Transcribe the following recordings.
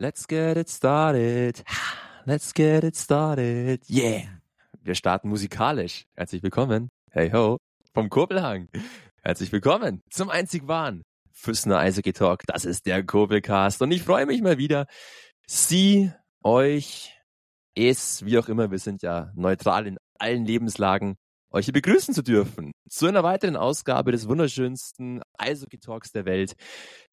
Let's get it started. Let's get it started. Yeah. Wir starten musikalisch. Herzlich willkommen. Hey ho. Vom Kurbelhang. Herzlich willkommen zum einzig wahren Füssner Eishockey Talk. Das ist der Kurbelcast. Und ich freue mich mal wieder, Sie, euch, es, wie auch immer, wir sind ja neutral in allen Lebenslagen, euch hier begrüßen zu dürfen. Zu einer weiteren Ausgabe des wunderschönsten Eishockey Talks der Welt,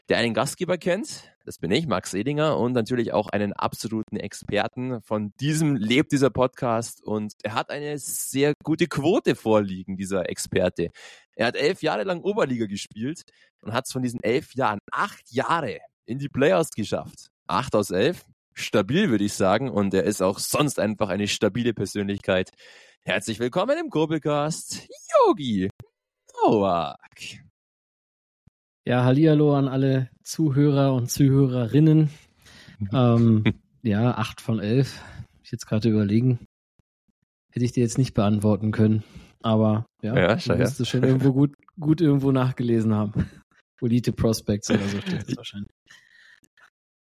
der einen Gastgeber kennt. Das bin ich, Max Edinger, und natürlich auch einen absoluten Experten. Von diesem lebt dieser Podcast und er hat eine sehr gute Quote vorliegen, dieser Experte. Er hat elf Jahre lang Oberliga gespielt und hat es von diesen elf Jahren acht Jahre in die Playoffs geschafft. Acht aus elf, stabil würde ich sagen, und er ist auch sonst einfach eine stabile Persönlichkeit. Herzlich willkommen im Kurbelcast, Yogi Nowak. Ja, Hallihallo an alle Zuhörer und Zuhörerinnen. ähm, ja, acht von elf. Ich jetzt gerade überlegen. Hätte ich dir jetzt nicht beantworten können. Aber ja, Ja, du musst es schon irgendwo gut, gut irgendwo nachgelesen haben. Elite Prospects oder so steht es wahrscheinlich.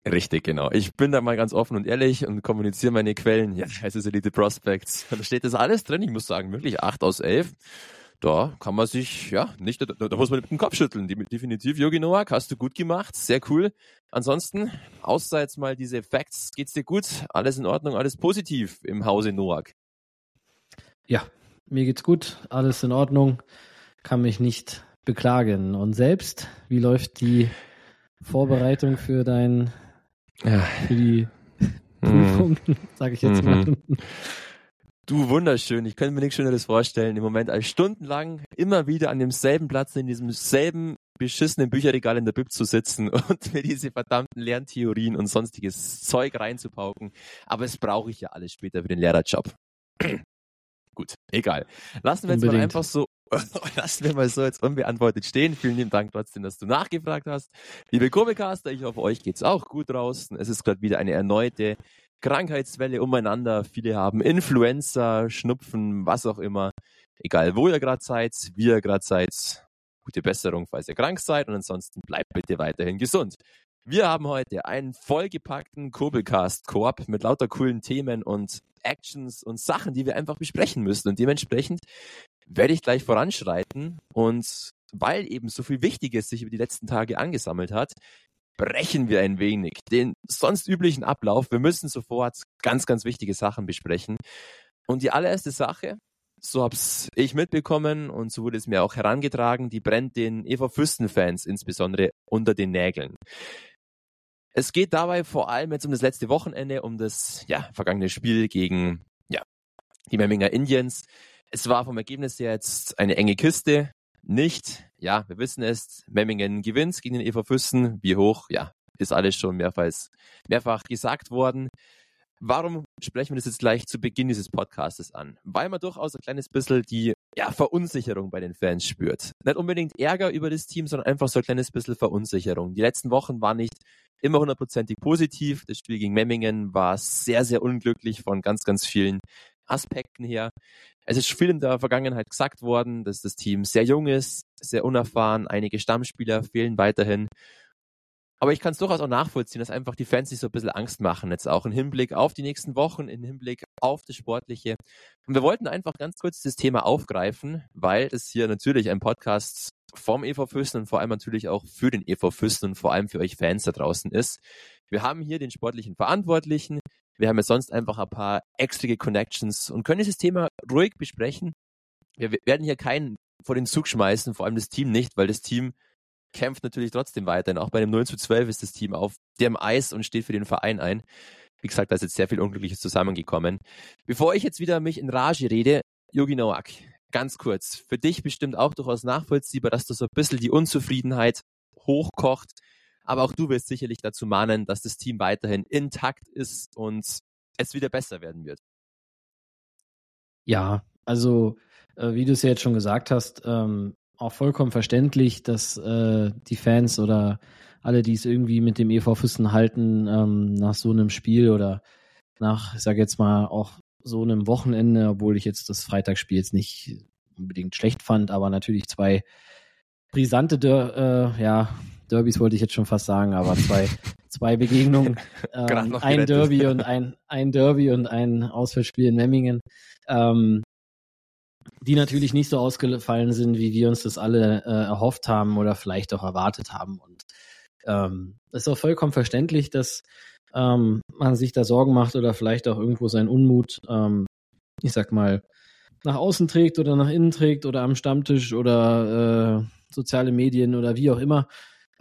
Richtig, genau. Ich bin da mal ganz offen und ehrlich und kommuniziere meine Quellen. Ja, es ist Elite Prospects. Da steht das alles drin. Ich muss sagen, wirklich acht aus elf. Da kann man sich, ja, nicht, da, da muss man mit dem Kopf schütteln. Definitiv, Yogi Noak, hast du gut gemacht. Sehr cool. Ansonsten, außer jetzt mal diese Facts, geht's dir gut? Alles in Ordnung, alles positiv im Hause Noak. Ja, mir geht's gut, alles in Ordnung, kann mich nicht beklagen. Und selbst, wie läuft die Vorbereitung für dein, Ja. für die Hm. Prüfung, sage ich jetzt mal? Du wunderschön, ich könnte mir nichts Schöneres vorstellen, im Moment als stundenlang immer wieder an demselben Platz in diesem selben beschissenen Bücherregal in der Bib zu sitzen und mir diese verdammten Lerntheorien und sonstiges Zeug reinzupauken. Aber es brauche ich ja alles später für den Lehrerjob. Gut, egal. Lassen wir jetzt mal einfach so, lassen wir mal so jetzt unbeantwortet stehen. Vielen lieben Dank trotzdem, dass du nachgefragt hast. Liebe Kurbelcaster, ich hoffe, euch geht's auch gut draußen. Es ist gerade wieder eine erneute Krankheitswelle umeinander. Viele haben Influenza, Schnupfen, was auch immer. Egal, wo ihr gerade seid, wie ihr gerade seid. Gute Besserung, falls ihr krank seid. Und ansonsten bleibt bitte weiterhin gesund. Wir haben heute einen vollgepackten Kurbelcast-Koop mit lauter coolen Themen und Actions und Sachen, die wir einfach besprechen müssen. Und dementsprechend werde ich gleich voranschreiten. Und weil eben so viel Wichtiges sich über die letzten Tage angesammelt hat, brechen wir ein wenig den sonst üblichen Ablauf. Wir müssen sofort ganz, ganz wichtige Sachen besprechen. Und die allererste Sache, so hab's ich mitbekommen und so wurde es mir auch herangetragen, die brennt den EV Fürsten-Fans insbesondere unter den Nägeln. Es geht dabei vor allem jetzt um das letzte Wochenende, um das ja, vergangene Spiel gegen ja, die Memminger Indians. Es war vom Ergebnis her jetzt eine enge Kiste. Nicht, ja, wir wissen es, Memmingen gewinnt gegen den EV Füssen. Wie hoch, ja, ist alles schon mehrfach, mehrfach gesagt worden. Warum sprechen wir das jetzt gleich zu Beginn dieses Podcastes an? Weil man durchaus ein kleines bisschen die ja, Verunsicherung bei den Fans spürt. Nicht unbedingt Ärger über das Team, sondern einfach so ein kleines bisschen Verunsicherung. Die letzten Wochen waren nicht immer hundertprozentig positiv. Das Spiel gegen Memmingen war sehr, sehr unglücklich von ganz, ganz vielen Aspekten her. Es ist viel in der Vergangenheit gesagt worden, dass das Team sehr jung ist, sehr unerfahren, einige Stammspieler fehlen weiterhin. Aber ich kann es durchaus auch nachvollziehen, dass einfach die Fans sich so ein bisschen Angst machen, jetzt auch im Hinblick auf die nächsten Wochen, im Hinblick auf das Sportliche. Und wir wollten einfach ganz kurz das Thema aufgreifen, weil es hier natürlich ein Podcast vom EV Füssen und vor allem natürlich auch für den EV Füssen und vor allem für euch Fans da draußen ist. Wir haben hier den sportlichen Verantwortlichen, wir haben jetzt sonst einfach ein paar extra Connections und können dieses Thema ruhig besprechen. Wir werden hier keinen vor den Zug schmeißen, vor allem das Team nicht, weil das Team kämpft natürlich trotzdem weiterhin. Auch bei dem 0 zu 12 ist das Team auf dem Eis und steht für den Verein ein. Wie gesagt, da ist jetzt sehr viel Unglückliches zusammengekommen. Bevor ich jetzt wieder mich in Rage rede, Yogi Nowak, ganz kurz. Für dich bestimmt auch durchaus nachvollziehbar, dass du so ein bisschen die Unzufriedenheit hochkocht. Aber auch du wirst sicherlich dazu mahnen, dass das Team weiterhin intakt ist und es wieder besser werden wird. Ja, also äh, wie du es ja jetzt schon gesagt hast, ähm, auch vollkommen verständlich, dass äh, die Fans oder alle, die es irgendwie mit dem EV Füssen halten, ähm, nach so einem Spiel oder nach, ich sage jetzt mal, auch so einem Wochenende, obwohl ich jetzt das Freitagsspiel jetzt nicht unbedingt schlecht fand, aber natürlich zwei brisante äh, ja, Derbys wollte ich jetzt schon fast sagen, aber zwei, zwei Begegnungen, ähm, ein Derby und ein, ein Derby und ein Auswärtsspiel in Memmingen, ähm, die natürlich nicht so ausgefallen sind, wie wir uns das alle äh, erhofft haben oder vielleicht auch erwartet haben. Und ähm, ist auch vollkommen verständlich, dass ähm, man sich da Sorgen macht oder vielleicht auch irgendwo seinen Unmut, ähm, ich sag mal, nach außen trägt oder nach innen trägt oder am Stammtisch oder äh, soziale Medien oder wie auch immer.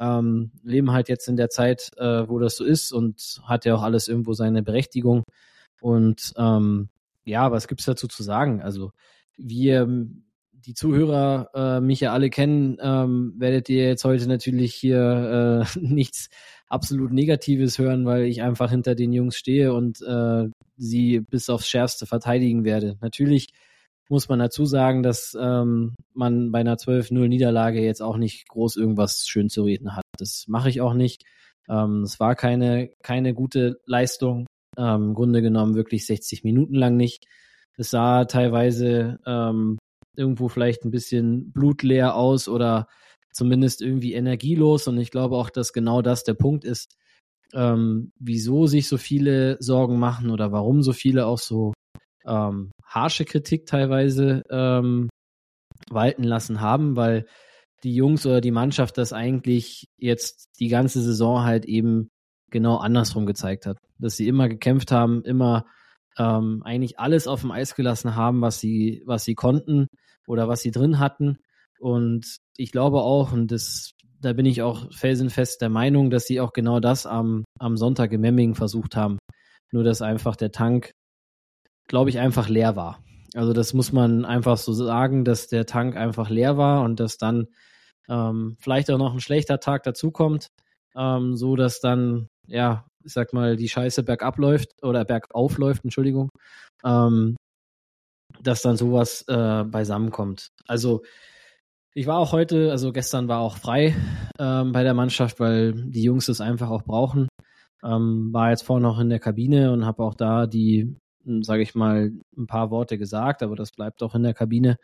Ähm, leben halt jetzt in der Zeit, äh, wo das so ist und hat ja auch alles irgendwo seine Berechtigung. Und ähm, ja, was gibt's dazu zu sagen? Also wir, die Zuhörer äh, mich ja alle kennen, ähm, werdet ihr jetzt heute natürlich hier äh, nichts absolut Negatives hören, weil ich einfach hinter den Jungs stehe und äh, sie bis aufs Schärfste verteidigen werde. Natürlich muss man dazu sagen, dass ähm, man bei einer 12-0 Niederlage jetzt auch nicht groß irgendwas schön zu reden hat. Das mache ich auch nicht. Ähm, es war keine, keine gute Leistung. Ähm, Im Grunde genommen wirklich 60 Minuten lang nicht. Es sah teilweise ähm, irgendwo vielleicht ein bisschen blutleer aus oder zumindest irgendwie energielos. Und ich glaube auch, dass genau das der Punkt ist, ähm, wieso sich so viele Sorgen machen oder warum so viele auch so ähm, harsche Kritik teilweise ähm, walten lassen haben, weil die Jungs oder die Mannschaft das eigentlich jetzt die ganze Saison halt eben genau andersrum gezeigt hat. Dass sie immer gekämpft haben, immer ähm, eigentlich alles auf dem Eis gelassen haben, was sie, was sie konnten oder was sie drin hatten. Und ich glaube auch, und das, da bin ich auch felsenfest der Meinung, dass sie auch genau das am, am Sonntag in Memmingen versucht haben. Nur dass einfach der Tank glaube ich, einfach leer war. Also das muss man einfach so sagen, dass der Tank einfach leer war und dass dann ähm, vielleicht auch noch ein schlechter Tag dazukommt, ähm, so dass dann, ja, ich sag mal, die Scheiße bergab läuft oder bergauf läuft, Entschuldigung, ähm, dass dann sowas äh, beisammenkommt. Also ich war auch heute, also gestern war auch frei ähm, bei der Mannschaft, weil die Jungs es einfach auch brauchen. Ähm, war jetzt vorhin noch in der Kabine und habe auch da die sage ich mal, ein paar Worte gesagt, aber das bleibt auch in der Kabine.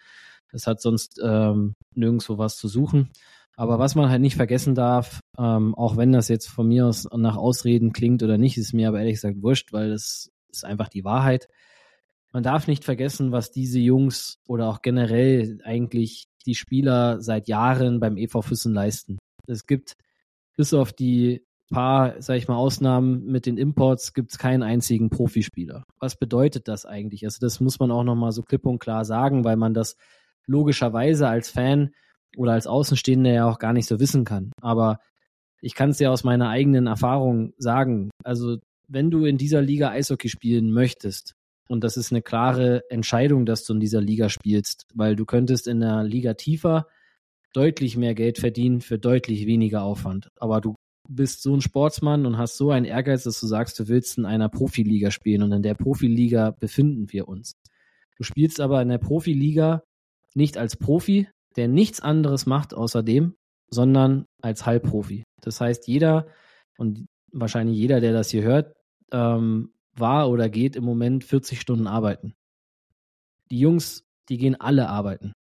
Das hat sonst ähm, nirgendwo was zu suchen. Aber was man halt nicht vergessen darf, ähm, auch wenn das jetzt von mir aus nach Ausreden klingt oder nicht, ist mir aber ehrlich gesagt wurscht, weil das ist einfach die Wahrheit. Man darf nicht vergessen, was diese Jungs oder auch generell eigentlich die Spieler seit Jahren beim EV Füssen leisten. Es gibt bis auf die paar, sag ich mal, Ausnahmen mit den Imports gibt es keinen einzigen Profispieler. Was bedeutet das eigentlich? Also das muss man auch nochmal so klipp und klar sagen, weil man das logischerweise als Fan oder als Außenstehender ja auch gar nicht so wissen kann. Aber ich kann es ja aus meiner eigenen Erfahrung sagen. Also wenn du in dieser Liga Eishockey spielen möchtest, und das ist eine klare Entscheidung, dass du in dieser Liga spielst, weil du könntest in der Liga tiefer deutlich mehr Geld verdienen für deutlich weniger Aufwand. Aber du bist so ein Sportsmann und hast so einen Ehrgeiz, dass du sagst, du willst in einer Profiliga spielen und in der Profiliga befinden wir uns. Du spielst aber in der Profiliga nicht als Profi, der nichts anderes macht außerdem, sondern als Halbprofi. Das heißt, jeder und wahrscheinlich jeder, der das hier hört, ähm, war oder geht im Moment 40 Stunden arbeiten. Die Jungs, die gehen alle arbeiten.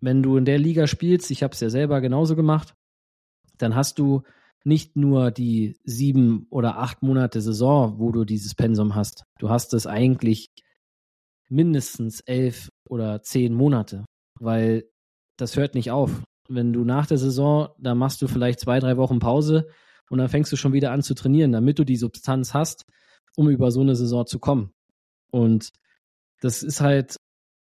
Wenn du in der Liga spielst, ich habe es ja selber genauso gemacht, dann hast du nicht nur die sieben oder acht Monate Saison, wo du dieses Pensum hast. Du hast es eigentlich mindestens elf oder zehn Monate, weil das hört nicht auf. Wenn du nach der Saison, da machst du vielleicht zwei, drei Wochen Pause und dann fängst du schon wieder an zu trainieren, damit du die Substanz hast, um über so eine Saison zu kommen. Und das ist halt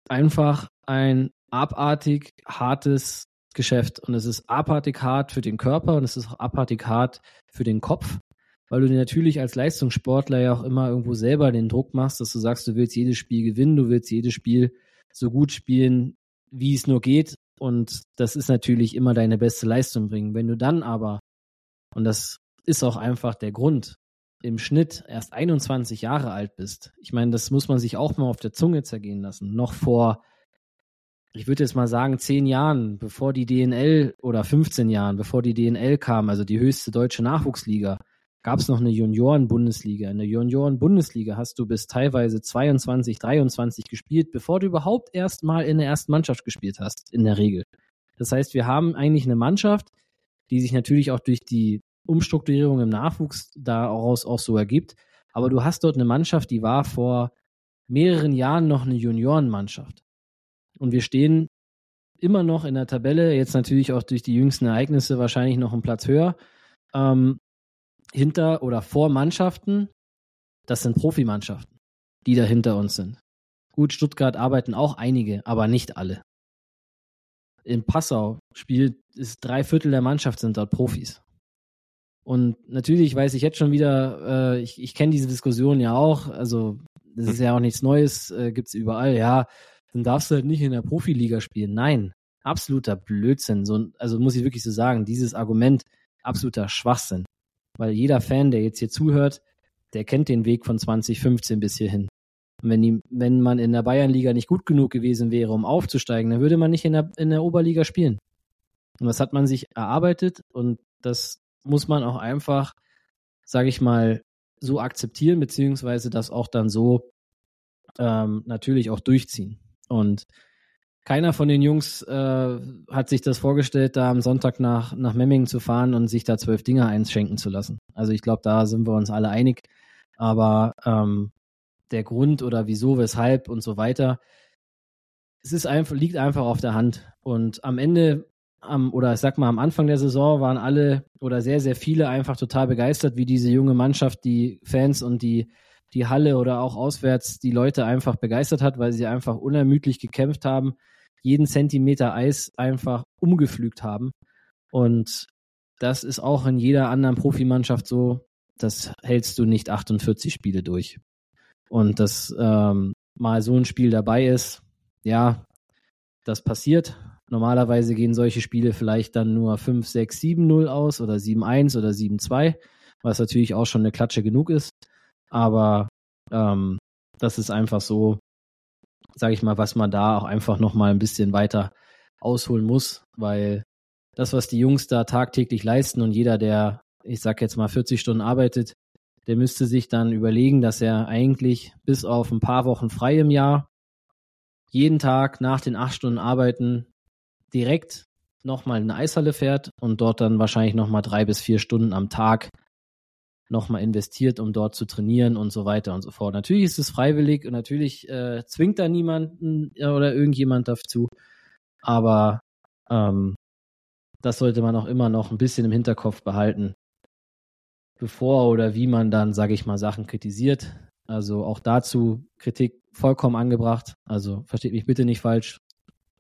einfach ein abartig hartes Geschäft und es ist abartig hart für den Körper und es ist auch abartig hart für den Kopf, weil du dir natürlich als Leistungssportler ja auch immer irgendwo selber den Druck machst, dass du sagst, du willst jedes Spiel gewinnen, du willst jedes Spiel so gut spielen, wie es nur geht und das ist natürlich immer deine beste Leistung bringen. Wenn du dann aber, und das ist auch einfach der Grund, im Schnitt erst 21 Jahre alt bist, ich meine, das muss man sich auch mal auf der Zunge zergehen lassen, noch vor ich würde jetzt mal sagen, zehn Jahren, bevor die DNL oder 15 Jahren, bevor die DNL kam, also die höchste deutsche Nachwuchsliga, gab es noch eine Junioren-Bundesliga. In der Junioren-Bundesliga hast du bis teilweise 22, 23 gespielt, bevor du überhaupt erst mal in der ersten Mannschaft gespielt hast, in der Regel. Das heißt, wir haben eigentlich eine Mannschaft, die sich natürlich auch durch die Umstrukturierung im Nachwuchs daraus auch so ergibt. Aber du hast dort eine Mannschaft, die war vor mehreren Jahren noch eine Juniorenmannschaft. Und wir stehen immer noch in der Tabelle, jetzt natürlich auch durch die jüngsten Ereignisse wahrscheinlich noch einen Platz höher, ähm, hinter oder vor Mannschaften, das sind Profimannschaften, die da hinter uns sind. Gut, Stuttgart arbeiten auch einige, aber nicht alle. In Passau spielt ist drei Viertel der Mannschaft sind dort Profis. Und natürlich weiß ich jetzt schon wieder, äh, ich, ich kenne diese Diskussion ja auch, also das ist ja auch nichts Neues, äh, gibt es überall, ja, dann darfst du halt nicht in der Profiliga spielen. Nein, absoluter Blödsinn. So, also muss ich wirklich so sagen, dieses Argument, absoluter Schwachsinn. Weil jeder Fan, der jetzt hier zuhört, der kennt den Weg von 2015 bis hierhin. Und wenn, die, wenn man in der Bayernliga nicht gut genug gewesen wäre, um aufzusteigen, dann würde man nicht in der, in der Oberliga spielen. Und das hat man sich erarbeitet und das muss man auch einfach, sage ich mal, so akzeptieren, beziehungsweise das auch dann so ähm, natürlich auch durchziehen. Und keiner von den Jungs äh, hat sich das vorgestellt, da am Sonntag nach, nach Memmingen zu fahren und sich da zwölf Dinger einschenken zu lassen. Also ich glaube, da sind wir uns alle einig. Aber ähm, der Grund oder wieso, weshalb und so weiter, es ist einfach, liegt einfach auf der Hand. Und am Ende am, oder ich sag mal, am Anfang der Saison waren alle oder sehr, sehr viele einfach total begeistert, wie diese junge Mannschaft, die Fans und die, die Halle oder auch auswärts die Leute einfach begeistert hat, weil sie einfach unermüdlich gekämpft haben, jeden Zentimeter Eis einfach umgepflügt haben. Und das ist auch in jeder anderen Profimannschaft so, das hältst du nicht 48 Spiele durch. Und dass ähm, mal so ein Spiel dabei ist, ja, das passiert. Normalerweise gehen solche Spiele vielleicht dann nur 5, 6, 7, 0 aus oder 7, 1 oder 7, 2, was natürlich auch schon eine Klatsche genug ist. Aber ähm, das ist einfach so, sage ich mal, was man da auch einfach nochmal ein bisschen weiter ausholen muss, weil das, was die Jungs da tagtäglich leisten und jeder, der, ich sag jetzt mal, 40 Stunden arbeitet, der müsste sich dann überlegen, dass er eigentlich bis auf ein paar Wochen frei im Jahr jeden Tag nach den acht Stunden Arbeiten direkt nochmal in eine Eishalle fährt und dort dann wahrscheinlich nochmal drei bis vier Stunden am Tag nochmal investiert, um dort zu trainieren und so weiter und so fort. Natürlich ist es freiwillig und natürlich äh, zwingt da niemanden oder irgendjemand dazu, aber ähm, das sollte man auch immer noch ein bisschen im Hinterkopf behalten, bevor oder wie man dann, sage ich mal, Sachen kritisiert. Also auch dazu Kritik vollkommen angebracht. Also versteht mich bitte nicht falsch.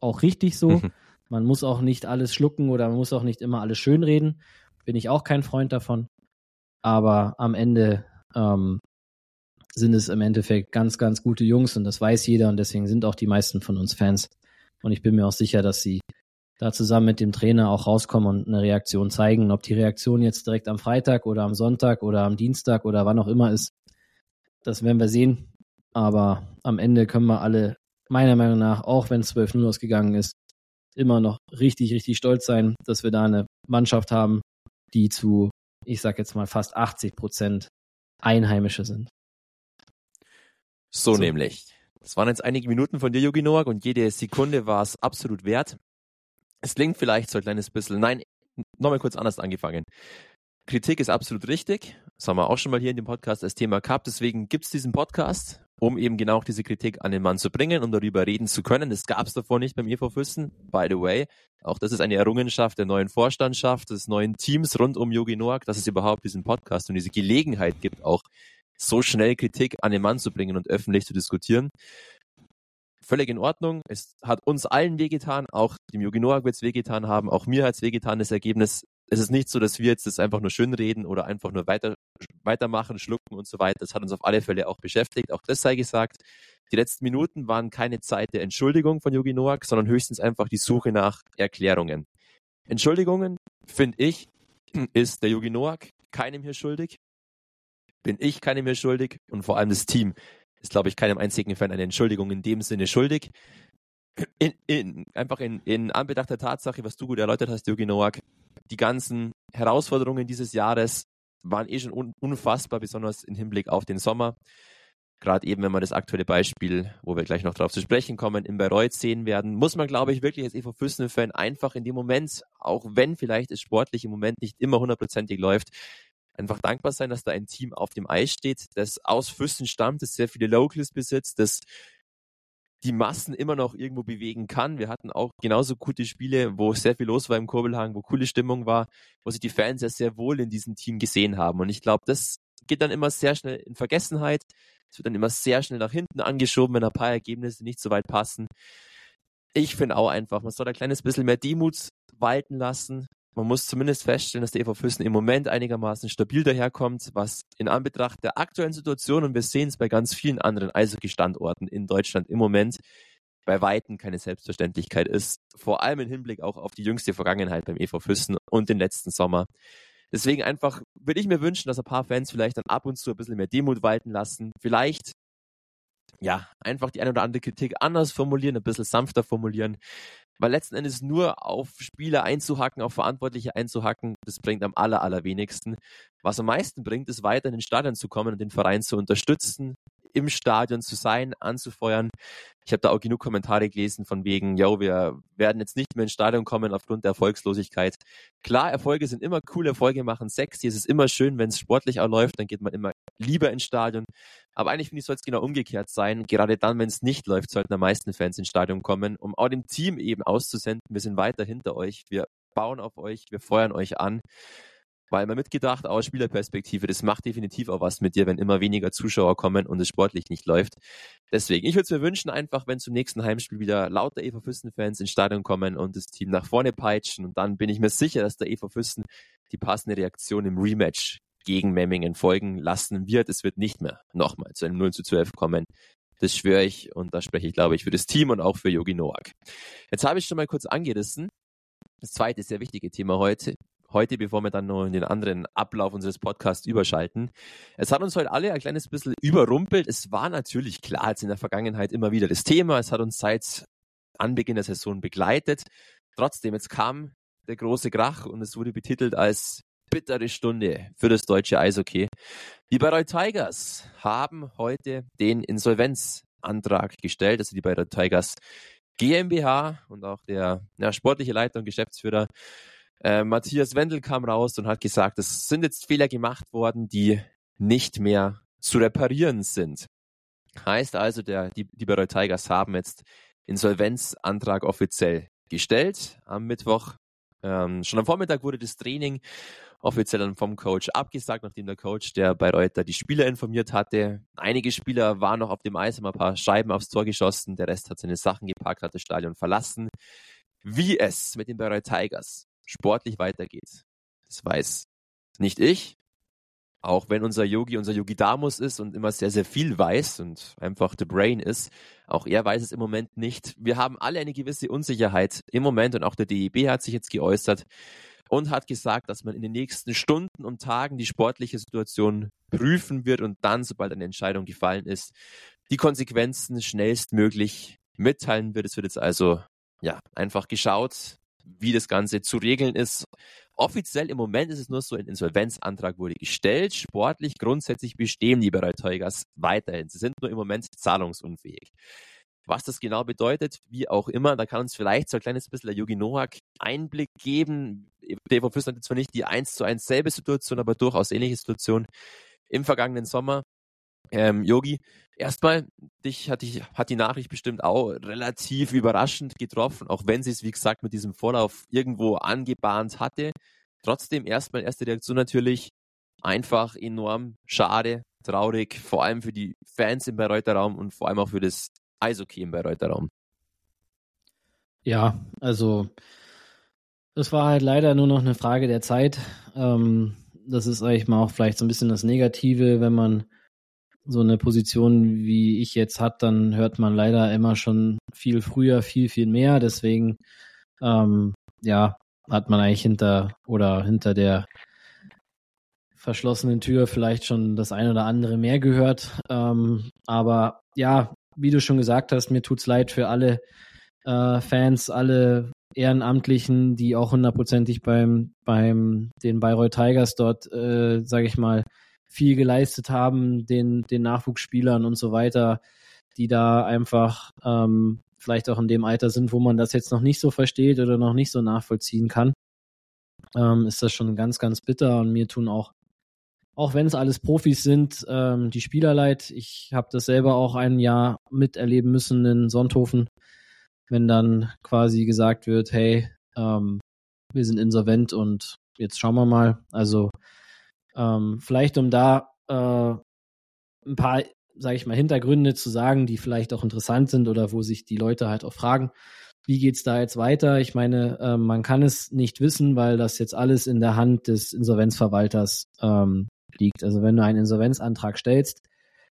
Auch richtig so. Man muss auch nicht alles schlucken oder man muss auch nicht immer alles schönreden. Bin ich auch kein Freund davon. Aber am Ende ähm, sind es im Endeffekt ganz, ganz gute Jungs und das weiß jeder und deswegen sind auch die meisten von uns Fans. Und ich bin mir auch sicher, dass sie da zusammen mit dem Trainer auch rauskommen und eine Reaktion zeigen. Ob die Reaktion jetzt direkt am Freitag oder am Sonntag oder am Dienstag oder wann auch immer ist, das werden wir sehen. Aber am Ende können wir alle, meiner Meinung nach, auch wenn es 12-0 ausgegangen ist, immer noch richtig, richtig stolz sein, dass wir da eine Mannschaft haben, die zu, ich sag jetzt mal, fast 80 Prozent Einheimische sind. So, so, nämlich. Das waren jetzt einige Minuten von dir, Yogi Noak, und jede Sekunde war es absolut wert. Es klingt vielleicht so ein kleines bisschen, nein, nochmal kurz anders angefangen. Kritik ist absolut richtig. Das haben wir auch schon mal hier in dem Podcast als Thema gehabt. Deswegen gibt es diesen Podcast, um eben genau diese Kritik an den Mann zu bringen, um darüber reden zu können. Das gab es davor nicht beim EV Füssen, by the way. Auch das ist eine Errungenschaft der neuen Vorstandschaft, des neuen Teams rund um Yogi Noak, dass es überhaupt diesen Podcast und diese Gelegenheit gibt, auch so schnell Kritik an den Mann zu bringen und öffentlich zu diskutieren völlig in Ordnung. Es hat uns allen wehgetan, auch dem Yogi Noak wird es wehgetan haben, auch mir hat es wehgetan, das Ergebnis. Es ist nicht so, dass wir jetzt das einfach nur schön reden oder einfach nur weiter, weitermachen, schlucken und so weiter. Das hat uns auf alle Fälle auch beschäftigt. Auch das sei gesagt. Die letzten Minuten waren keine Zeit der Entschuldigung von Yogi Noak, sondern höchstens einfach die Suche nach Erklärungen. Entschuldigungen, finde ich, ist der Yogi Noak keinem hier schuldig. Bin ich keinem hier schuldig und vor allem das Team ist, glaube ich, keinem einzigen Fan eine Entschuldigung in dem Sinne schuldig. In, in, einfach in, in Anbetracht der Tatsache, was du gut erläutert hast, Jogi Noak, die ganzen Herausforderungen dieses Jahres waren eh schon un, unfassbar, besonders im Hinblick auf den Sommer. Gerade eben, wenn wir das aktuelle Beispiel, wo wir gleich noch darauf zu sprechen kommen, in Bayreuth sehen werden, muss man, glaube ich, wirklich als EV Füssen-Fan einfach in dem Moment, auch wenn vielleicht es sportlich im Moment nicht immer hundertprozentig läuft, einfach dankbar sein, dass da ein Team auf dem Eis steht, das aus Füssen stammt, das sehr viele Locals besitzt, das die Massen immer noch irgendwo bewegen kann. Wir hatten auch genauso gute Spiele, wo sehr viel los war im Kurbelhang, wo coole Stimmung war, wo sich die Fans ja sehr wohl in diesem Team gesehen haben. Und ich glaube, das geht dann immer sehr schnell in Vergessenheit. Es wird dann immer sehr schnell nach hinten angeschoben, wenn ein paar Ergebnisse nicht so weit passen. Ich finde auch einfach, man soll ein kleines bisschen mehr Demut walten lassen. Man muss zumindest feststellen, dass der EV Füssen im Moment einigermaßen stabil daherkommt, was in Anbetracht der aktuellen Situation, und wir sehen es bei ganz vielen anderen Eishockey-Standorten in Deutschland im Moment, bei Weitem keine Selbstverständlichkeit ist. Vor allem im Hinblick auch auf die jüngste Vergangenheit beim EV Füssen und den letzten Sommer. Deswegen einfach würde ich mir wünschen, dass ein paar Fans vielleicht dann ab und zu ein bisschen mehr Demut walten lassen. Vielleicht, ja, einfach die eine oder andere Kritik anders formulieren, ein bisschen sanfter formulieren. Weil letzten Endes nur auf Spieler einzuhacken, auf Verantwortliche einzuhacken, das bringt am aller, allerwenigsten. Was am meisten bringt, ist weiter in den Stadion zu kommen und den Verein zu unterstützen, im Stadion zu sein, anzufeuern. Ich habe da auch genug Kommentare gelesen von wegen, yo, wir werden jetzt nicht mehr ins Stadion kommen aufgrund der Erfolgslosigkeit. Klar, Erfolge sind immer cool, Erfolge machen sexy. Es ist immer schön, wenn es sportlich auch läuft, dann geht man immer lieber ins Stadion. Aber eigentlich finde ich, soll es genau umgekehrt sein. Gerade dann, wenn es nicht läuft, sollten am meisten Fans ins Stadion kommen, um auch dem Team eben auszusenden, wir sind weiter hinter euch, wir bauen auf euch, wir feuern euch an. Weil man mitgedacht, aus Spielerperspektive, das macht definitiv auch was mit dir, wenn immer weniger Zuschauer kommen und es sportlich nicht läuft. Deswegen, ich würde es mir wünschen, einfach, wenn zum nächsten Heimspiel wieder lauter Eva Füssen-Fans ins Stadion kommen und das Team nach vorne peitschen. Und dann bin ich mir sicher, dass der Eva Füssen die passende Reaktion im Rematch gegen Memmingen folgen lassen wird. Es wird nicht mehr nochmal zu einem 0 zu 12 kommen. Das schwöre ich und da spreche ich, glaube ich, für das Team und auch für Yogi Noak. Jetzt habe ich schon mal kurz angerissen. Das zweite sehr wichtige Thema heute heute, bevor wir dann noch in den anderen Ablauf unseres Podcasts überschalten. Es hat uns heute alle ein kleines bisschen überrumpelt. Es war natürlich klar, jetzt in der Vergangenheit immer wieder das Thema. Es hat uns seit Anbeginn der Saison begleitet. Trotzdem, jetzt kam der große Krach und es wurde betitelt als bittere Stunde für das deutsche Eishockey. Die Bayreuth Tigers haben heute den Insolvenzantrag gestellt, also die Bayreuth Tigers GmbH und auch der ja, sportliche Leiter und Geschäftsführer äh, Matthias Wendel kam raus und hat gesagt, es sind jetzt Fehler gemacht worden, die nicht mehr zu reparieren sind. Heißt also, der, die, die Bayreuth Tigers haben jetzt Insolvenzantrag offiziell gestellt am Mittwoch. Ähm, schon am Vormittag wurde das Training offiziell dann vom Coach abgesagt, nachdem der Coach der Bayreuther die Spieler informiert hatte. Einige Spieler waren noch auf dem Eis, haben ein paar Scheiben aufs Tor geschossen, der Rest hat seine Sachen gepackt, hat das Stadion verlassen. Wie es mit den Bayreuth Tigers sportlich weitergeht. Das weiß nicht ich, auch wenn unser Yogi unser Yogi Damus ist und immer sehr, sehr viel weiß und einfach the brain ist, auch er weiß es im Moment nicht. Wir haben alle eine gewisse Unsicherheit im Moment und auch der DEB hat sich jetzt geäußert und hat gesagt, dass man in den nächsten Stunden und Tagen die sportliche Situation prüfen wird und dann, sobald eine Entscheidung gefallen ist, die Konsequenzen schnellstmöglich mitteilen wird. Es wird jetzt also ja einfach geschaut, wie das Ganze zu regeln ist. Offiziell im Moment ist es nur so, ein Insolvenzantrag wurde gestellt. Sportlich grundsätzlich bestehen die Bereiteugas weiterhin. Sie sind nur im Moment zahlungsunfähig. Was das genau bedeutet, wie auch immer, da kann uns vielleicht so ein kleines bisschen der Yogi Noak Einblick geben. Devo Füssen hatte zwar nicht die eins zu eins selbe Situation, aber durchaus ähnliche Situation im vergangenen Sommer. Ähm, Yogi, erstmal, dich hat, die, hat die Nachricht bestimmt auch relativ überraschend getroffen, auch wenn sie es, wie gesagt, mit diesem Vorlauf irgendwo angebahnt hatte. Trotzdem erstmal erste Reaktion natürlich einfach enorm schade, traurig, vor allem für die Fans im Bayreuther Raum und vor allem auch für das Eishockey im Bayreuther Raum. Ja, also das war halt leider nur noch eine Frage der Zeit. Ähm, das ist eigentlich mal auch vielleicht so ein bisschen das Negative, wenn man so eine Position wie ich jetzt hat, dann hört man leider immer schon viel früher, viel, viel mehr. Deswegen, ähm, ja, hat man eigentlich hinter oder hinter der verschlossenen Tür vielleicht schon das ein oder andere mehr gehört. Ähm, aber ja, wie du schon gesagt hast, mir tut's leid für alle äh, Fans, alle Ehrenamtlichen, die auch hundertprozentig beim, beim den Bayreuth Tigers dort, äh, sage ich mal, viel geleistet haben, den, den Nachwuchsspielern und so weiter, die da einfach ähm, vielleicht auch in dem Alter sind, wo man das jetzt noch nicht so versteht oder noch nicht so nachvollziehen kann, ähm, ist das schon ganz, ganz bitter und mir tun auch auch wenn es alles Profis sind, ähm, die Spieler leid. Ich habe das selber auch ein Jahr miterleben müssen in Sonthofen, wenn dann quasi gesagt wird, hey, ähm, wir sind insolvent und jetzt schauen wir mal. Also ähm, vielleicht um da äh, ein paar, sage ich mal, Hintergründe zu sagen, die vielleicht auch interessant sind oder wo sich die Leute halt auch fragen, wie geht's da jetzt weiter? Ich meine, äh, man kann es nicht wissen, weil das jetzt alles in der Hand des Insolvenzverwalters ähm, liegt. Also wenn du einen Insolvenzantrag stellst,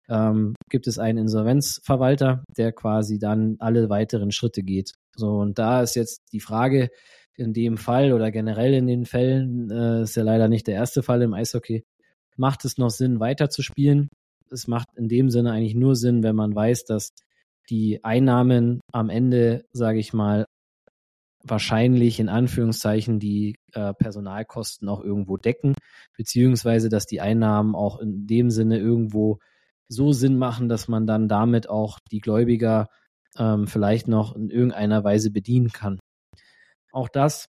ähm, gibt es einen Insolvenzverwalter, der quasi dann alle weiteren Schritte geht. So, und da ist jetzt die Frage, in dem Fall oder generell in den Fällen, äh, ist ja leider nicht der erste Fall im Eishockey, macht es noch Sinn, weiterzuspielen? Es macht in dem Sinne eigentlich nur Sinn, wenn man weiß, dass die Einnahmen am Ende, sage ich mal, wahrscheinlich in Anführungszeichen die äh, Personalkosten auch irgendwo decken, beziehungsweise dass die Einnahmen auch in dem Sinne irgendwo so Sinn machen, dass man dann damit auch die Gläubiger ähm, vielleicht noch in irgendeiner Weise bedienen kann. Auch das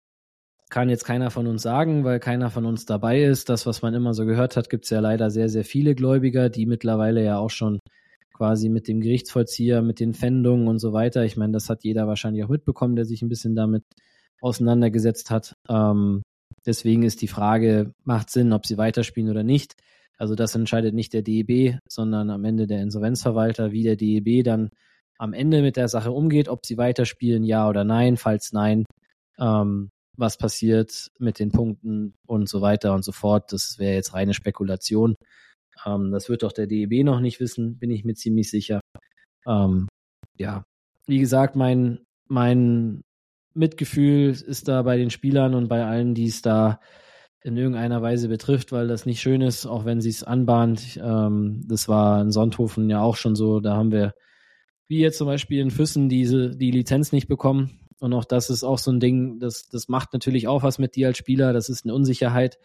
kann jetzt keiner von uns sagen, weil keiner von uns dabei ist. Das, was man immer so gehört hat, gibt es ja leider sehr, sehr viele Gläubiger, die mittlerweile ja auch schon quasi mit dem Gerichtsvollzieher, mit den Fändungen und so weiter. Ich meine, das hat jeder wahrscheinlich auch mitbekommen, der sich ein bisschen damit auseinandergesetzt hat. Ähm, deswegen ist die Frage, macht Sinn, ob sie weiterspielen oder nicht. Also das entscheidet nicht der DEB, sondern am Ende der Insolvenzverwalter, wie der DEB dann am Ende mit der Sache umgeht, ob sie weiterspielen, ja oder nein, falls nein, ähm, was passiert mit den Punkten und so weiter und so fort. Das wäre jetzt reine Spekulation. Ähm, das wird doch der DEB noch nicht wissen, bin ich mir ziemlich sicher. Ähm, ja, wie gesagt, mein, mein Mitgefühl ist da bei den Spielern und bei allen, die es da in irgendeiner Weise betrifft, weil das nicht schön ist, auch wenn sie es anbahnt. Ähm, das war in Sonthofen ja auch schon so. Da haben wir, wie jetzt zum Beispiel in Füssen, diese, die Lizenz nicht bekommen. Und auch das ist auch so ein Ding, das, das macht natürlich auch was mit dir als Spieler. Das ist eine Unsicherheit,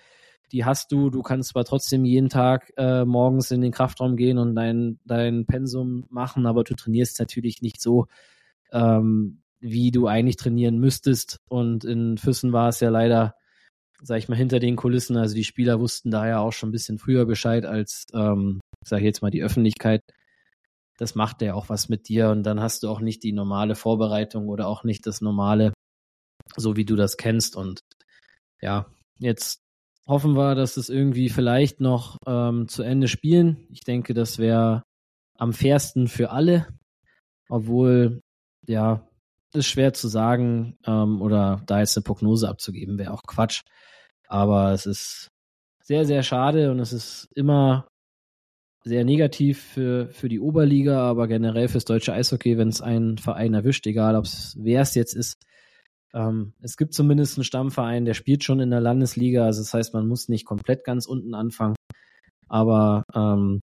die hast du. Du kannst zwar trotzdem jeden Tag äh, morgens in den Kraftraum gehen und dein, dein Pensum machen, aber du trainierst natürlich nicht so, ähm, wie du eigentlich trainieren müsstest. Und in Füssen war es ja leider sag ich mal, hinter den Kulissen. Also die Spieler wussten da ja auch schon ein bisschen früher Bescheid als, ähm, sag ich jetzt mal, die Öffentlichkeit. Das macht ja auch was mit dir und dann hast du auch nicht die normale Vorbereitung oder auch nicht das normale, so wie du das kennst. Und ja, jetzt hoffen wir, dass es irgendwie vielleicht noch ähm, zu Ende spielen. Ich denke, das wäre am fairsten für alle, obwohl, ja, ist schwer zu sagen ähm, oder da jetzt eine Prognose abzugeben, wäre auch Quatsch. Aber es ist sehr, sehr schade und es ist immer sehr negativ für, für die Oberliga, aber generell fürs deutsche Eishockey, wenn es einen Verein erwischt, egal ob es wer es jetzt ist. Ähm, es gibt zumindest einen Stammverein, der spielt schon in der Landesliga, also das heißt, man muss nicht komplett ganz unten anfangen. Aber ähm,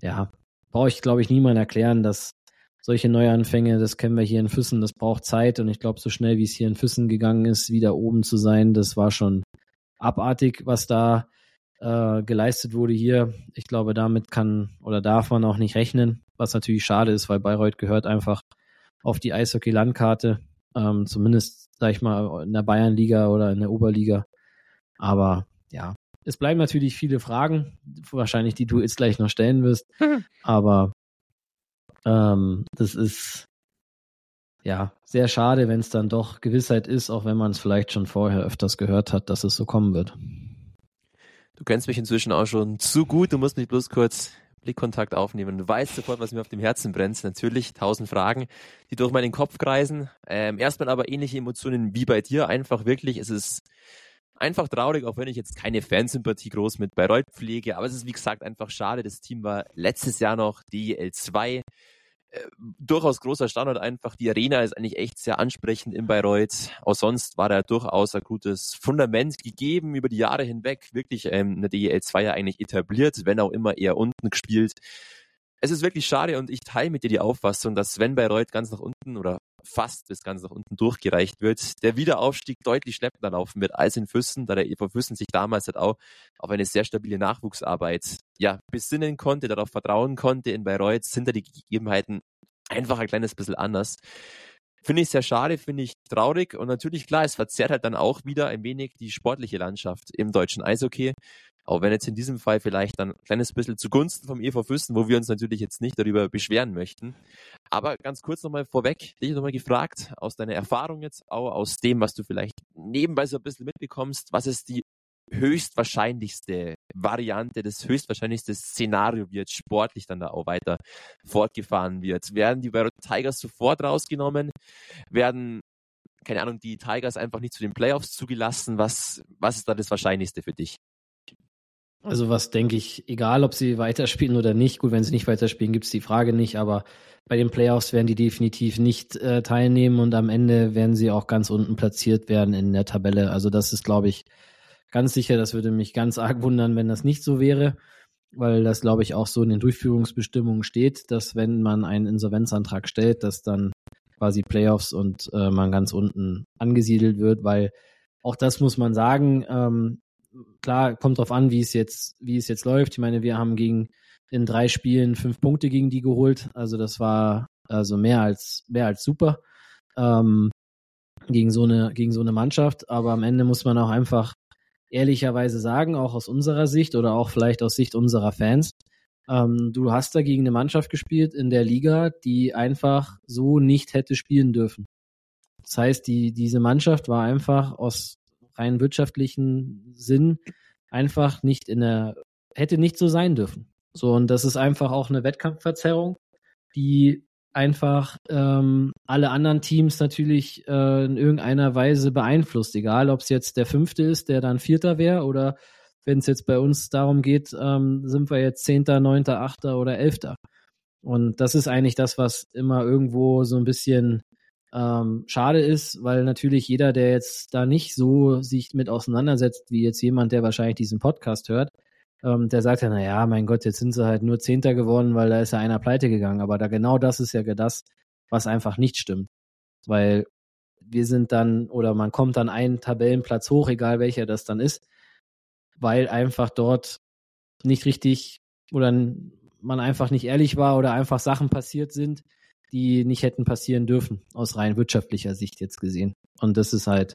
ja, brauche ich, glaube ich, niemand erklären, dass solche Neuanfänge, das kennen wir hier in Füssen, das braucht Zeit und ich glaube, so schnell wie es hier in Füssen gegangen ist, wieder oben zu sein, das war schon abartig, was da äh, geleistet wurde hier. Ich glaube, damit kann oder darf man auch nicht rechnen, was natürlich schade ist, weil Bayreuth gehört einfach auf die Eishockey-Landkarte, ähm, zumindest, sag ich mal, in der Bayernliga oder in der Oberliga. Aber ja, es bleiben natürlich viele Fragen, wahrscheinlich die du jetzt gleich noch stellen wirst. Aber ähm, das ist ja sehr schade, wenn es dann doch Gewissheit ist, auch wenn man es vielleicht schon vorher öfters gehört hat, dass es so kommen wird. Du kennst mich inzwischen auch schon zu gut. Du musst mich bloß kurz Blickkontakt aufnehmen. Du weißt sofort, was mir auf dem Herzen brennt. Natürlich tausend Fragen, die durch meinen Kopf kreisen. Ähm, erstmal aber ähnliche Emotionen wie bei dir. Einfach wirklich, es ist einfach traurig, auch wenn ich jetzt keine Fansympathie groß mit Bayreuth pflege. Aber es ist, wie gesagt, einfach schade. Das Team war letztes Jahr noch DL 2 durchaus großer Standort einfach. Die Arena ist eigentlich echt sehr ansprechend in Bayreuth. Auch sonst war da durchaus ein gutes Fundament gegeben über die Jahre hinweg. Wirklich ähm, in der DEL 2 ja eigentlich etabliert, wenn auch immer eher unten gespielt. Es ist wirklich schade und ich teile mit dir die Auffassung, dass Sven Bayreuth ganz nach unten oder fast bis ganz nach unten durchgereicht wird, der Wiederaufstieg deutlich schleppender laufen wird als in Füssen, da der EV Füssen sich damals halt auch auf eine sehr stabile Nachwuchsarbeit ja besinnen konnte, darauf vertrauen konnte. In Bayreuth sind da die Gegebenheiten einfach ein kleines bisschen anders. Finde ich sehr schade, finde ich traurig und natürlich klar, es verzerrt halt dann auch wieder ein wenig die sportliche Landschaft im deutschen Eishockey. Auch wenn jetzt in diesem Fall vielleicht ein kleines bisschen zugunsten vom EV Füssen, wo wir uns natürlich jetzt nicht darüber beschweren möchten. Aber ganz kurz nochmal vorweg, dich nochmal gefragt, aus deiner Erfahrung jetzt, auch aus dem, was du vielleicht nebenbei so ein bisschen mitbekommst, was ist die höchstwahrscheinlichste Variante, das höchstwahrscheinlichste Szenario wird sportlich dann da auch weiter fortgefahren wird. Werden die Tigers sofort rausgenommen? Werden, keine Ahnung, die Tigers einfach nicht zu den Playoffs zugelassen? Was, was ist da das Wahrscheinlichste für dich? Also was denke ich, egal ob sie weiterspielen oder nicht, gut, wenn sie nicht weiterspielen, gibt es die Frage nicht, aber bei den Playoffs werden die definitiv nicht äh, teilnehmen und am Ende werden sie auch ganz unten platziert werden in der Tabelle. Also das ist, glaube ich, ganz sicher, das würde mich ganz arg wundern, wenn das nicht so wäre, weil das, glaube ich, auch so in den Durchführungsbestimmungen steht, dass wenn man einen Insolvenzantrag stellt, dass dann quasi Playoffs und äh, man ganz unten angesiedelt wird, weil auch das muss man sagen, ähm, klar, kommt drauf an, wie es jetzt, wie es jetzt läuft. Ich meine, wir haben gegen in drei Spielen fünf Punkte gegen die geholt. Also das war also mehr als mehr als super ähm, gegen so eine gegen so eine Mannschaft. Aber am Ende muss man auch einfach ehrlicherweise sagen, auch aus unserer Sicht oder auch vielleicht aus Sicht unserer Fans, ähm, du hast da gegen eine Mannschaft gespielt in der Liga, die einfach so nicht hätte spielen dürfen. Das heißt, die, diese Mannschaft war einfach aus rein wirtschaftlichen Sinn einfach nicht in der, hätte nicht so sein dürfen. So, und das ist einfach auch eine Wettkampfverzerrung, die einfach ähm, alle anderen Teams natürlich äh, in irgendeiner Weise beeinflusst. Egal, ob es jetzt der fünfte ist, der dann Vierter wäre, oder wenn es jetzt bei uns darum geht, ähm, sind wir jetzt Zehnter, Neunter, Achter oder Elfter. Und das ist eigentlich das, was immer irgendwo so ein bisschen ähm, schade ist, weil natürlich jeder, der jetzt da nicht so sich mit auseinandersetzt, wie jetzt jemand, der wahrscheinlich diesen Podcast hört, ähm, der sagt ja, na ja, mein Gott, jetzt sind sie halt nur Zehnter geworden, weil da ist ja einer pleite gegangen. Aber da genau das ist ja das, was einfach nicht stimmt. Weil wir sind dann, oder man kommt dann einen Tabellenplatz hoch, egal welcher das dann ist, weil einfach dort nicht richtig oder man einfach nicht ehrlich war oder einfach Sachen passiert sind, die nicht hätten passieren dürfen, aus rein wirtschaftlicher Sicht jetzt gesehen. Und das ist halt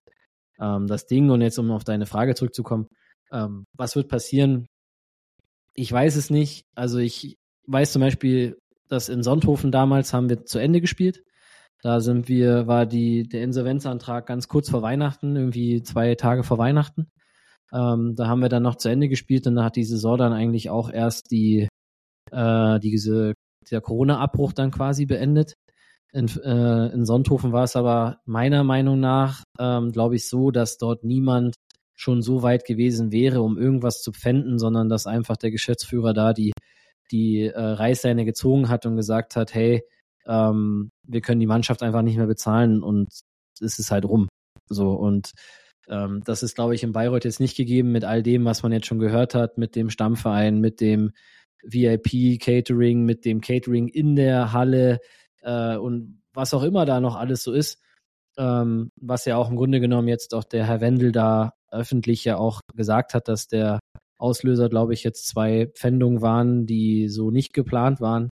ähm, das Ding. Und jetzt, um auf deine Frage zurückzukommen, ähm, was wird passieren? Ich weiß es nicht. Also ich weiß zum Beispiel, dass in Sonthofen damals haben wir zu Ende gespielt. Da sind wir, war die, der Insolvenzantrag ganz kurz vor Weihnachten, irgendwie zwei Tage vor Weihnachten. Ähm, da haben wir dann noch zu Ende gespielt und da hat die Saison dann eigentlich auch erst die, äh, diese der Corona-Abbruch dann quasi beendet. In, äh, in Sonthofen war es aber meiner Meinung nach, ähm, glaube ich, so, dass dort niemand schon so weit gewesen wäre, um irgendwas zu pfänden, sondern dass einfach der Geschäftsführer da die, die äh, Reißleine gezogen hat und gesagt hat, hey, ähm, wir können die Mannschaft einfach nicht mehr bezahlen und es ist halt rum. So und ähm, das ist, glaube ich, in Bayreuth jetzt nicht gegeben mit all dem, was man jetzt schon gehört hat, mit dem Stammverein, mit dem VIP-Catering, mit dem Catering in der Halle äh, und was auch immer da noch alles so ist. Ähm, was ja auch im Grunde genommen jetzt auch der Herr Wendel da öffentlich ja auch gesagt hat, dass der Auslöser, glaube ich, jetzt zwei Pfändungen waren, die so nicht geplant waren.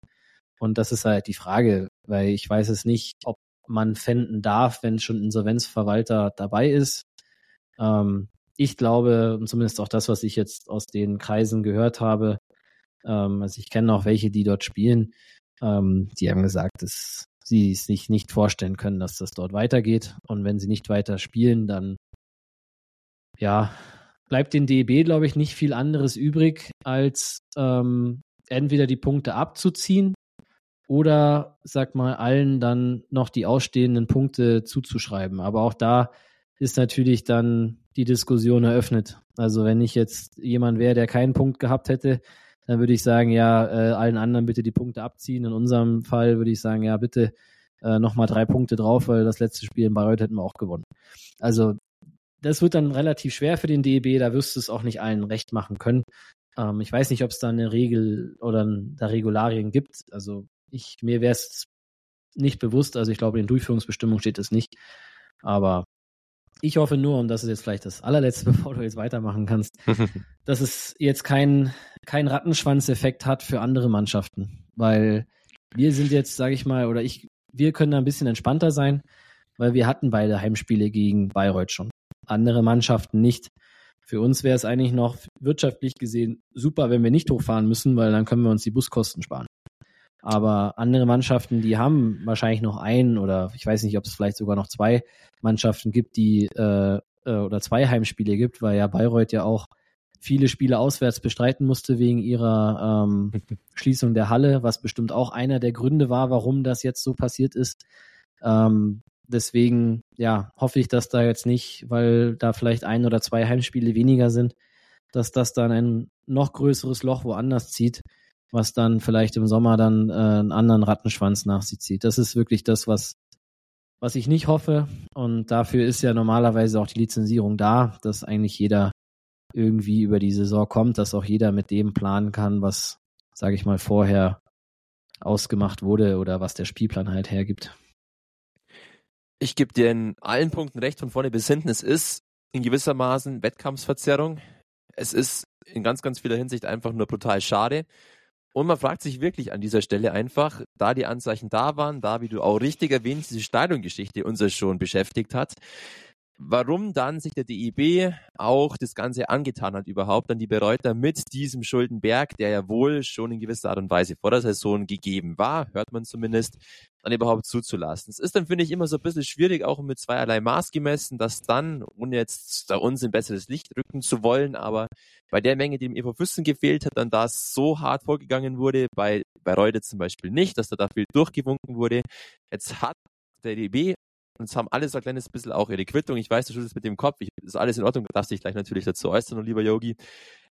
Und das ist halt die Frage, weil ich weiß es nicht, ob man pfänden darf, wenn schon Insolvenzverwalter dabei ist. Ähm, ich glaube, zumindest auch das, was ich jetzt aus den Kreisen gehört habe, ähm, also ich kenne auch welche, die dort spielen. Ähm, die haben gesagt, dass sie es sich nicht vorstellen können, dass das dort weitergeht. Und wenn sie nicht weiter spielen, dann ja, bleibt den DEB, glaube ich, nicht viel anderes übrig, als ähm, entweder die Punkte abzuziehen oder, sag mal, allen dann noch die ausstehenden Punkte zuzuschreiben. Aber auch da ist natürlich dann die Diskussion eröffnet. Also wenn ich jetzt jemand wäre, der keinen Punkt gehabt hätte, dann würde ich sagen, ja, äh, allen anderen bitte die Punkte abziehen. In unserem Fall würde ich sagen, ja, bitte äh, nochmal drei Punkte drauf, weil das letzte Spiel in Bayreuth hätten wir auch gewonnen. Also das wird dann relativ schwer für den DEB, da wirst du es auch nicht allen recht machen können. Ähm, ich weiß nicht, ob es da eine Regel oder da Regularien gibt. Also ich, mir wäre es nicht bewusst. Also ich glaube, in Durchführungsbestimmung steht es nicht. Aber ich hoffe nur, und das ist jetzt vielleicht das allerletzte, bevor du jetzt weitermachen kannst, dass es jetzt keinen kein Rattenschwanzeffekt hat für andere Mannschaften. Weil wir sind jetzt, sage ich mal, oder ich, wir können da ein bisschen entspannter sein, weil wir hatten beide Heimspiele gegen Bayreuth schon. Andere Mannschaften nicht. Für uns wäre es eigentlich noch wirtschaftlich gesehen super, wenn wir nicht hochfahren müssen, weil dann können wir uns die Buskosten sparen. Aber andere Mannschaften, die haben wahrscheinlich noch einen oder ich weiß nicht, ob es vielleicht sogar noch zwei Mannschaften gibt, die äh, äh, oder zwei Heimspiele gibt, weil ja Bayreuth ja auch viele Spiele auswärts bestreiten musste wegen ihrer ähm, Schließung der Halle, was bestimmt auch einer der Gründe war, warum das jetzt so passiert ist. Ähm, deswegen, ja, hoffe ich, dass da jetzt nicht, weil da vielleicht ein oder zwei Heimspiele weniger sind, dass das dann ein noch größeres Loch woanders zieht was dann vielleicht im Sommer dann äh, einen anderen Rattenschwanz nach sich zieht. Das ist wirklich das, was, was ich nicht hoffe. Und dafür ist ja normalerweise auch die Lizenzierung da, dass eigentlich jeder irgendwie über die Saison kommt, dass auch jeder mit dem planen kann, was, sage ich mal, vorher ausgemacht wurde oder was der Spielplan halt hergibt. Ich gebe dir in allen Punkten recht von vorne bis hinten. Es ist in gewissermaßen Wettkampfsverzerrung. Es ist in ganz, ganz vieler Hinsicht einfach nur brutal schade. Und man fragt sich wirklich an dieser Stelle einfach, da die Anzeichen da waren, da, wie du auch richtig erwähnst, diese Stadiongeschichte uns ja schon beschäftigt hat, warum dann sich der DIB auch das Ganze angetan hat überhaupt, dann die Bereuter mit diesem Schuldenberg, der ja wohl schon in gewisser Art und Weise vor der Saison gegeben war, hört man zumindest, dann überhaupt zuzulassen. Es ist dann, finde ich, immer so ein bisschen schwierig, auch mit zweierlei Maß gemessen, dass dann, ohne jetzt da uns in besseres Licht rücken zu wollen, aber bei der Menge, die dem EV Füssen gefehlt hat, dann da so hart vorgegangen wurde, bei, bei Reude zum Beispiel nicht, dass da dafür durchgewunken wurde. Jetzt hat der DB und es haben alle so ein kleines bisschen auch ihre Quittung. Ich weiß, du schüttelst mit dem Kopf. Ich, ist alles in Ordnung. Darfst dich gleich natürlich dazu äußern, lieber Yogi.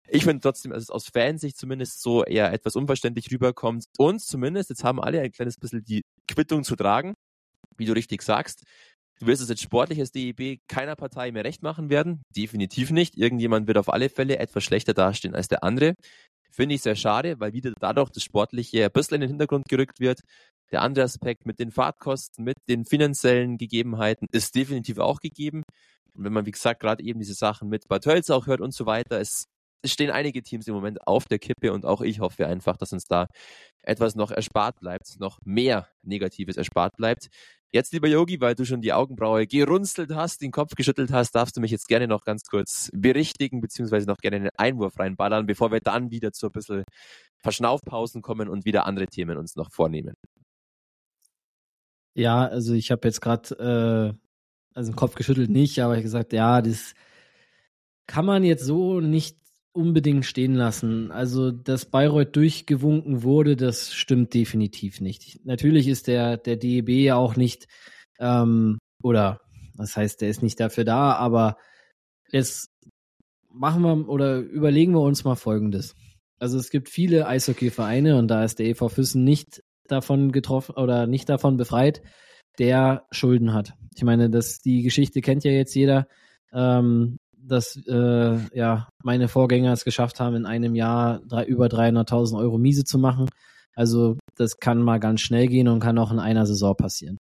Ich finde trotzdem, dass es aus Fansicht zumindest so eher etwas unverständlich rüberkommt. Und zumindest, jetzt haben alle ein kleines bisschen die Quittung zu tragen. Wie du richtig sagst. Du wirst es jetzt sportlich als DEB keiner Partei mehr recht machen werden. Definitiv nicht. Irgendjemand wird auf alle Fälle etwas schlechter dastehen als der andere. Finde ich sehr schade, weil wieder dadurch das Sportliche ein bisschen in den Hintergrund gerückt wird. Der andere Aspekt mit den Fahrtkosten, mit den finanziellen Gegebenheiten ist definitiv auch gegeben. Und wenn man, wie gesagt, gerade eben diese Sachen mit Bad Tölz auch hört und so weiter, es, stehen einige Teams im Moment auf der Kippe und auch ich hoffe einfach, dass uns da etwas noch erspart bleibt, noch mehr Negatives erspart bleibt. Jetzt, lieber Yogi, weil du schon die Augenbraue gerunzelt hast, den Kopf geschüttelt hast, darfst du mich jetzt gerne noch ganz kurz berichtigen, beziehungsweise noch gerne einen Einwurf reinballern, bevor wir dann wieder zu ein bisschen Verschnaufpausen kommen und wieder andere Themen uns noch vornehmen. Ja, also ich habe jetzt gerade, äh, also den Kopf geschüttelt nicht, aber ich gesagt, ja, das kann man jetzt so nicht unbedingt stehen lassen. Also, dass Bayreuth durchgewunken wurde, das stimmt definitiv nicht. Natürlich ist der, der DEB ja auch nicht, ähm, oder das heißt, der ist nicht dafür da, aber jetzt machen wir oder überlegen wir uns mal Folgendes. Also es gibt viele Eishockeyvereine und da ist der EV Füssen nicht davon getroffen oder nicht davon befreit, der Schulden hat. Ich meine, das, die Geschichte kennt ja jetzt jeder, ähm, dass äh, ja meine Vorgänger es geschafft haben, in einem Jahr drei, über 300.000 Euro Miese zu machen. Also das kann mal ganz schnell gehen und kann auch in einer Saison passieren.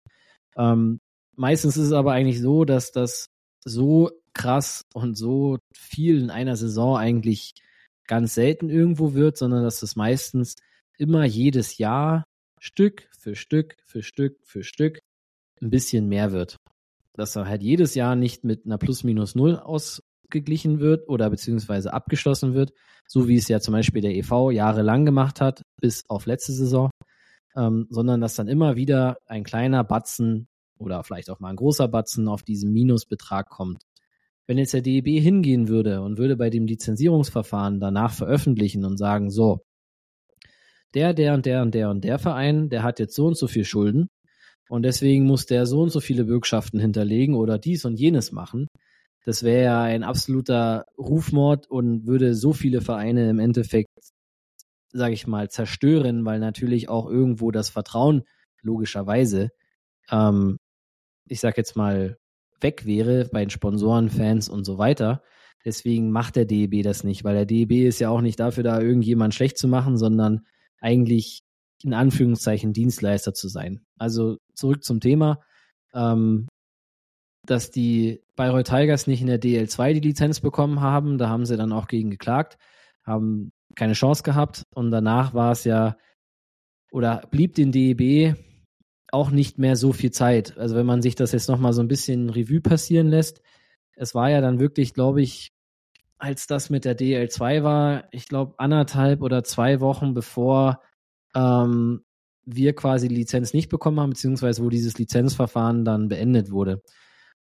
Ähm, meistens ist es aber eigentlich so, dass das so krass und so viel in einer Saison eigentlich ganz selten irgendwo wird, sondern dass es meistens immer jedes Jahr Stück für Stück für Stück für Stück ein bisschen mehr wird. Dass er halt jedes Jahr nicht mit einer Plus-Minus-Null ausgeglichen wird oder beziehungsweise abgeschlossen wird, so wie es ja zum Beispiel der EV jahrelang gemacht hat, bis auf letzte Saison, ähm, sondern dass dann immer wieder ein kleiner Batzen oder vielleicht auch mal ein großer Batzen auf diesen Minusbetrag kommt. Wenn jetzt der DEB hingehen würde und würde bei dem Lizenzierungsverfahren danach veröffentlichen und sagen, so, der, der und der und der und der Verein, der hat jetzt so und so viel Schulden und deswegen muss der so und so viele Bürgschaften hinterlegen oder dies und jenes machen. Das wäre ja ein absoluter Rufmord und würde so viele Vereine im Endeffekt, sage ich mal, zerstören, weil natürlich auch irgendwo das Vertrauen logischerweise, ähm, ich sag jetzt mal, weg wäre bei den Sponsoren, Fans und so weiter. Deswegen macht der DEB das nicht, weil der DEB ist ja auch nicht dafür da, irgendjemand schlecht zu machen, sondern eigentlich in Anführungszeichen Dienstleister zu sein. Also zurück zum Thema, ähm, dass die Bayreuth Tigers nicht in der DL2 die Lizenz bekommen haben. Da haben sie dann auch gegen geklagt, haben keine Chance gehabt und danach war es ja oder blieb den DEB auch nicht mehr so viel Zeit. Also wenn man sich das jetzt nochmal so ein bisschen Revue passieren lässt, es war ja dann wirklich, glaube ich, als das mit der DL2 war, ich glaube anderthalb oder zwei Wochen bevor ähm, wir quasi die Lizenz nicht bekommen haben, beziehungsweise wo dieses Lizenzverfahren dann beendet wurde.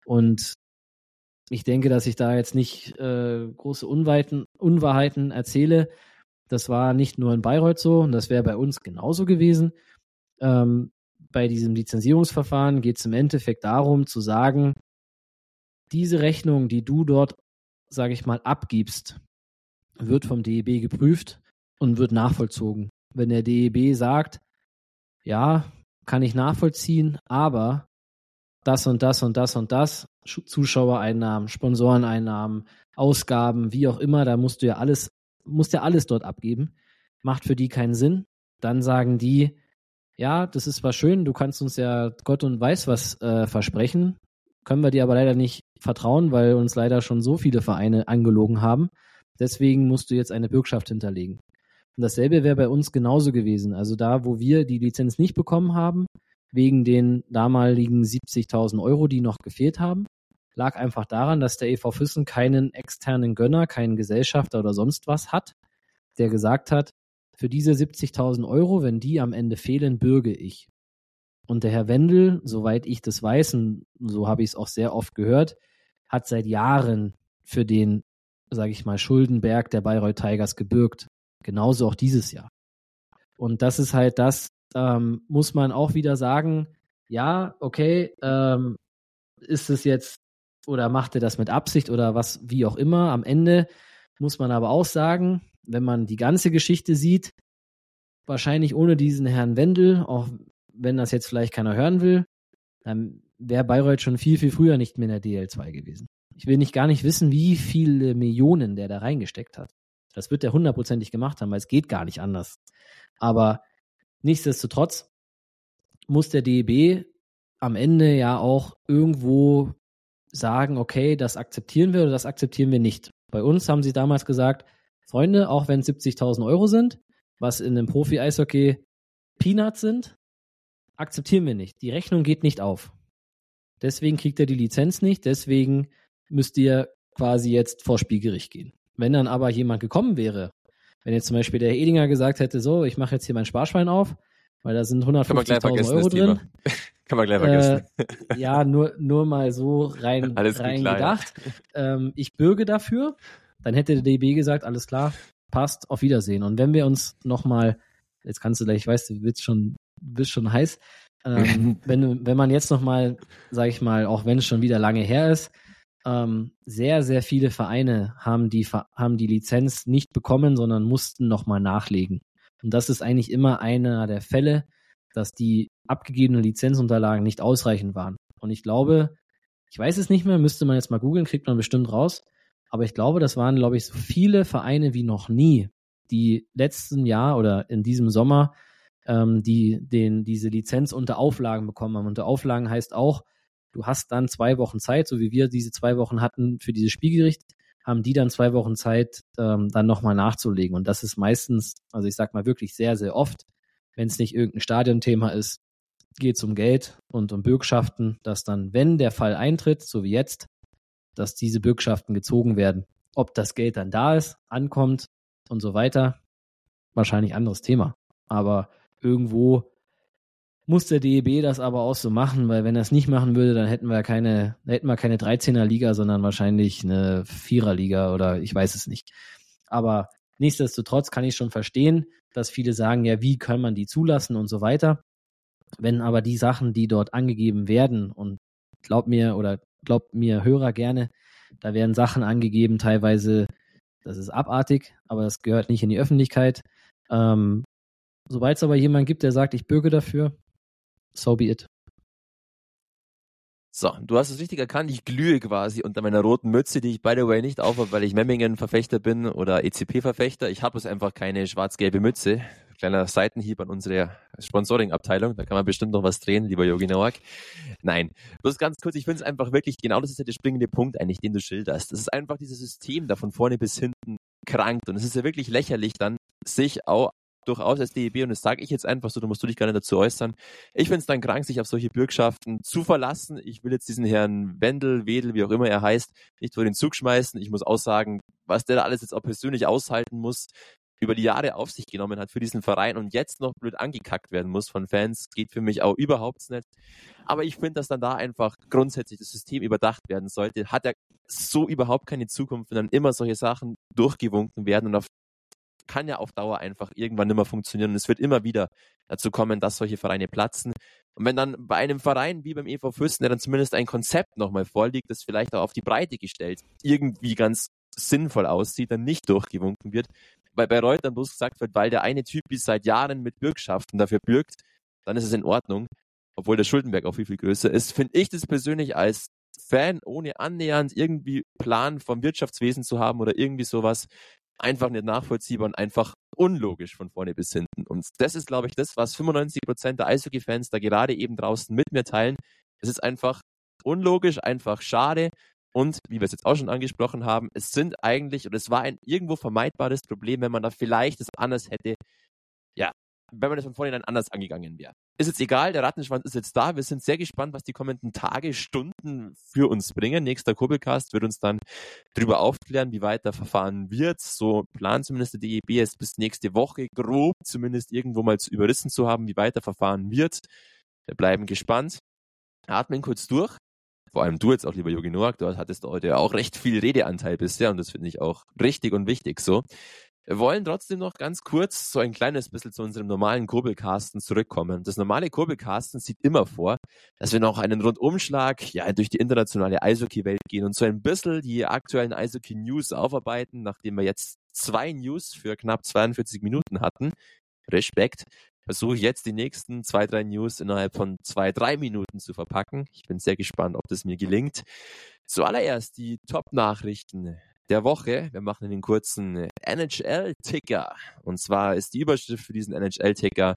Und ich denke, dass ich da jetzt nicht äh, große Unweiten, Unwahrheiten erzähle. Das war nicht nur in Bayreuth so und das wäre bei uns genauso gewesen. Ähm, bei diesem Lizenzierungsverfahren geht es im Endeffekt darum zu sagen, diese Rechnung, die du dort, sage ich mal, abgibst, wird vom DEB geprüft und wird nachvollzogen. Wenn der DEB sagt, ja, kann ich nachvollziehen, aber das und das und das und das, Zuschauereinnahmen, Sponsoreneinnahmen, Ausgaben, wie auch immer, da musst du ja alles, musst ja alles dort abgeben. Macht für die keinen Sinn. Dann sagen die, ja, das ist zwar schön, du kannst uns ja Gott und weiß was äh, versprechen, können wir dir aber leider nicht vertrauen, weil uns leider schon so viele Vereine angelogen haben. Deswegen musst du jetzt eine Bürgschaft hinterlegen. Und dasselbe wäre bei uns genauso gewesen. Also da, wo wir die Lizenz nicht bekommen haben, wegen den damaligen 70.000 Euro, die noch gefehlt haben, lag einfach daran, dass der EV Füssen keinen externen Gönner, keinen Gesellschafter oder sonst was hat, der gesagt hat, für diese 70.000 Euro, wenn die am Ende fehlen, bürge ich. Und der Herr Wendel, soweit ich das weiß, und so habe ich es auch sehr oft gehört, hat seit Jahren für den, sage ich mal, Schuldenberg der Bayreuth Tigers gebürgt. Genauso auch dieses Jahr. Und das ist halt das, ähm, muss man auch wieder sagen, ja, okay, ähm, ist es jetzt oder macht er das mit Absicht oder was, wie auch immer. Am Ende muss man aber auch sagen, wenn man die ganze Geschichte sieht, wahrscheinlich ohne diesen Herrn Wendel, auch wenn das jetzt vielleicht keiner hören will, dann wäre Bayreuth schon viel, viel früher nicht mehr in der DL2 gewesen. Ich will nicht gar nicht wissen, wie viele Millionen der da reingesteckt hat. Das wird er hundertprozentig gemacht haben, weil es geht gar nicht anders. Aber nichtsdestotrotz muss der DEB am Ende ja auch irgendwo sagen, okay, das akzeptieren wir oder das akzeptieren wir nicht. Bei uns haben sie damals gesagt, Freunde, auch wenn es 70.000 Euro sind, was in einem Profi-Eishockey Peanuts sind, akzeptieren wir nicht. Die Rechnung geht nicht auf. Deswegen kriegt er die Lizenz nicht, deswegen müsst ihr quasi jetzt vor Spielgericht gehen. Wenn dann aber jemand gekommen wäre, wenn jetzt zum Beispiel der Herr Edinger gesagt hätte, so, ich mache jetzt hier mein Sparschwein auf, weil da sind 150.000 Euro drin. Kann man gleich vergessen. Äh, ja, nur, nur mal so rein, rein gedacht. Ähm, ich bürge dafür. Dann hätte der DB gesagt, alles klar, passt, auf Wiedersehen. Und wenn wir uns nochmal, jetzt kannst du gleich, ich weiß, du bist schon, bist schon heiß, ähm, wenn, wenn man jetzt nochmal, sag ich mal, auch wenn es schon wieder lange her ist, ähm, sehr, sehr viele Vereine haben die, haben die Lizenz nicht bekommen, sondern mussten nochmal nachlegen. Und das ist eigentlich immer einer der Fälle, dass die abgegebenen Lizenzunterlagen nicht ausreichend waren. Und ich glaube, ich weiß es nicht mehr, müsste man jetzt mal googeln, kriegt man bestimmt raus. Aber ich glaube, das waren, glaube ich, so viele Vereine wie noch nie, die letzten Jahr oder in diesem Sommer ähm, die den, diese Lizenz unter Auflagen bekommen haben. Unter Auflagen heißt auch, du hast dann zwei Wochen Zeit, so wie wir diese zwei Wochen hatten für dieses Spielgericht, haben die dann zwei Wochen Zeit, ähm, dann nochmal nachzulegen. Und das ist meistens, also ich sag mal wirklich sehr, sehr oft, wenn es nicht irgendein Stadionthema ist, geht es um Geld und um Bürgschaften, dass dann, wenn der Fall eintritt, so wie jetzt, dass diese Bürgschaften gezogen werden. Ob das Geld dann da ist, ankommt und so weiter, wahrscheinlich anderes Thema. Aber irgendwo muss der DEB das aber auch so machen, weil wenn er es nicht machen würde, dann hätten wir keine, hätten wir keine 13er Liga, sondern wahrscheinlich eine 4er Liga oder ich weiß es nicht. Aber nichtsdestotrotz kann ich schon verstehen, dass viele sagen, ja, wie kann man die zulassen und so weiter. Wenn aber die Sachen, die dort angegeben werden und glaub mir oder glaubt mir Hörer gerne, da werden Sachen angegeben, teilweise, das ist abartig, aber das gehört nicht in die Öffentlichkeit. Ähm, Sobald es aber jemanden gibt, der sagt, ich bürge dafür, so be it. So, du hast es richtig erkannt, ich glühe quasi unter meiner roten Mütze, die ich by the way nicht aufhabe, weil ich Memmingen-Verfechter bin oder ECP-Verfechter. Ich habe es einfach keine schwarz-gelbe Mütze. Kleiner Seitenhieb an unsere Sponsoring-Abteilung, da kann man bestimmt noch was drehen, lieber Yogi Nowak. Nein, bloß ganz kurz, ich finde es einfach wirklich, genau das ist ja der springende Punkt eigentlich, den du schilderst. Das ist einfach dieses System da von vorne bis hinten krankt und es ist ja wirklich lächerlich dann, sich auch durchaus als DEB, und das sage ich jetzt einfach so, da musst du dich gar nicht dazu äußern. Ich finde es dann krank, sich auf solche Bürgschaften zu verlassen. Ich will jetzt diesen Herrn Wendel, Wedel, wie auch immer er heißt, nicht vor den Zug schmeißen. Ich muss auch sagen, was der da alles jetzt auch persönlich aushalten muss, über die Jahre auf sich genommen hat für diesen Verein und jetzt noch blöd angekackt werden muss von Fans, geht für mich auch überhaupt nicht. Aber ich finde, dass dann da einfach grundsätzlich das System überdacht werden sollte. Hat er so überhaupt keine Zukunft, wenn dann immer solche Sachen durchgewunken werden und auf kann ja auf Dauer einfach irgendwann nicht mehr funktionieren. Und es wird immer wieder dazu kommen, dass solche Vereine platzen. Und wenn dann bei einem Verein wie beim EV Fürsten, der dann zumindest ein Konzept nochmal vorliegt, das vielleicht auch auf die Breite gestellt irgendwie ganz sinnvoll aussieht, dann nicht durchgewunken wird, weil bei Reutern bloß gesagt wird, weil der eine Typ ist seit Jahren mit Bürgschaften dafür bürgt, dann ist es in Ordnung, obwohl der Schuldenberg auch viel, viel größer ist, finde ich das persönlich als Fan, ohne annähernd irgendwie Plan vom Wirtschaftswesen zu haben oder irgendwie sowas, einfach nicht nachvollziehbar und einfach unlogisch von vorne bis hinten. Und das ist, glaube ich, das, was 95 Prozent der Eishockey-Fans da gerade eben draußen mit mir teilen. Es ist einfach unlogisch, einfach schade. Und wie wir es jetzt auch schon angesprochen haben, es sind eigentlich, oder es war ein irgendwo vermeidbares Problem, wenn man da vielleicht es anders hätte, ja, wenn man das von vornherein anders angegangen wäre. Ist jetzt egal, der Rattenschwanz ist jetzt da. Wir sind sehr gespannt, was die kommenden Tage, Stunden für uns bringen. Nächster Kurbelcast wird uns dann darüber aufklären, wie weiter verfahren wird. So plant zumindest der DEB es bis nächste Woche grob zumindest irgendwo mal zu überrissen zu haben, wie weiter verfahren wird. Wir bleiben gespannt. Atmen kurz durch. Vor allem du jetzt auch, lieber Jogi Noak, du hattest heute auch recht viel Redeanteil bisher und das finde ich auch richtig und wichtig so. Wir wollen trotzdem noch ganz kurz so ein kleines bisschen zu unserem normalen Kurbelcasten zurückkommen. Das normale Kurbelcasten sieht immer vor, dass wir noch einen Rundumschlag ja, durch die internationale Eishockey-Welt gehen und so ein bisschen die aktuellen Eishockey-News aufarbeiten, nachdem wir jetzt zwei News für knapp 42 Minuten hatten. Respekt. Versuche ich jetzt die nächsten zwei, drei News innerhalb von zwei, drei Minuten zu verpacken. Ich bin sehr gespannt, ob das mir gelingt. Zuallererst die Top-Nachrichten der Woche. Wir machen einen kurzen NHL-Ticker. Und zwar ist die Überschrift für diesen NHL-Ticker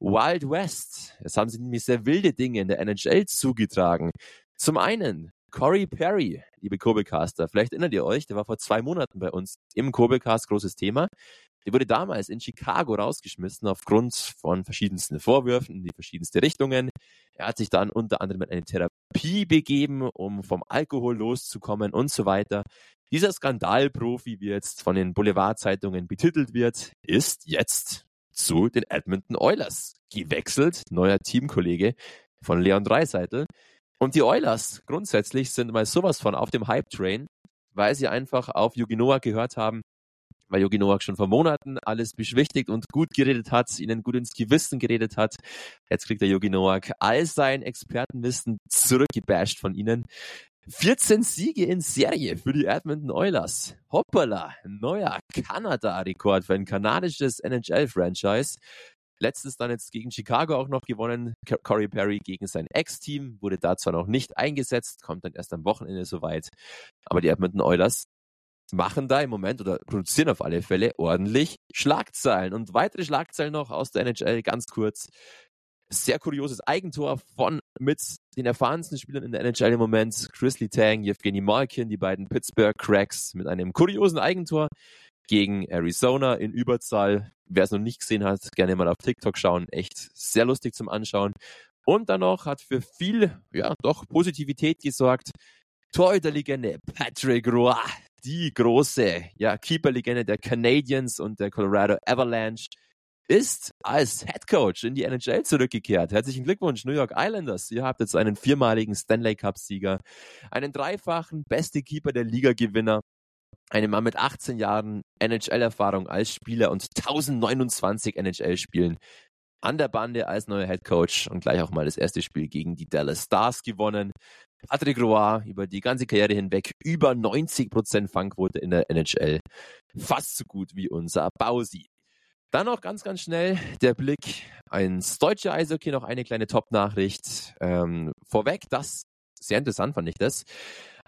Wild West. Es haben sich nämlich sehr wilde Dinge in der NHL zugetragen. Zum einen Corey Perry, liebe Kurbelcaster. Vielleicht erinnert ihr euch, der war vor zwei Monaten bei uns im Kurbelcast, großes Thema. Der wurde damals in Chicago rausgeschmissen aufgrund von verschiedensten Vorwürfen in die verschiedensten Richtungen. Er hat sich dann unter anderem in eine Therapie begeben, um vom Alkohol loszukommen und so weiter. Dieser Skandalprofi, wie jetzt von den Boulevardzeitungen betitelt wird, ist jetzt zu den Edmonton Oilers gewechselt, neuer Teamkollege von Leon Dreiseitel. Und die Oilers grundsätzlich sind mal sowas von auf dem Hype-Train, weil sie einfach auf Yugi Noah gehört haben, weil Yogi Noak schon vor Monaten alles beschwichtigt und gut geredet hat, ihnen gut ins Gewissen geredet hat. Jetzt kriegt der Yogi Noak all sein Expertenwissen zurückgebasht von ihnen. 14 Siege in Serie für die Edmonton Oilers. Hoppala, neuer Kanada-Rekord für ein kanadisches NHL-Franchise. Letztes dann jetzt gegen Chicago auch noch gewonnen. Corey Perry gegen sein Ex-Team, wurde da zwar noch nicht eingesetzt, kommt dann erst am Wochenende soweit. Aber die Edmonton Oilers machen da im Moment oder produzieren auf alle Fälle ordentlich Schlagzeilen. Und weitere Schlagzeilen noch aus der NHL, ganz kurz. Sehr kurioses Eigentor von mit den erfahrensten Spielern in der NHL im Moment. Chris Letang, Evgeny Malkin, die beiden Pittsburgh Cracks mit einem kuriosen Eigentor gegen Arizona in Überzahl. Wer es noch nicht gesehen hat, gerne mal auf TikTok schauen. Echt sehr lustig zum Anschauen. Und dann noch hat für viel, ja, doch Positivität gesorgt. Torhüterlegende Patrick Roy, die große ja, Keeper-Legende der Canadiens und der Colorado Avalanche, ist als Head Coach in die NHL zurückgekehrt. Herzlichen Glückwunsch, New York Islanders. Ihr habt jetzt einen viermaligen Stanley Cup-Sieger, einen dreifachen beste Keeper der Liga-Gewinner, einen Mann mit 18 Jahren NHL-Erfahrung als Spieler und 1029 NHL-Spielen an der Bande als neuer Head Coach und gleich auch mal das erste Spiel gegen die Dallas Stars gewonnen. Patrick Roy über die ganze Karriere hinweg über 90% Fangquote in der NHL. Fast so gut wie unser Bausi. Dann noch ganz, ganz schnell der Blick ins deutsche Eishockey. Noch eine kleine Top-Nachricht. Ähm, vorweg, dass sehr interessant fand ich das,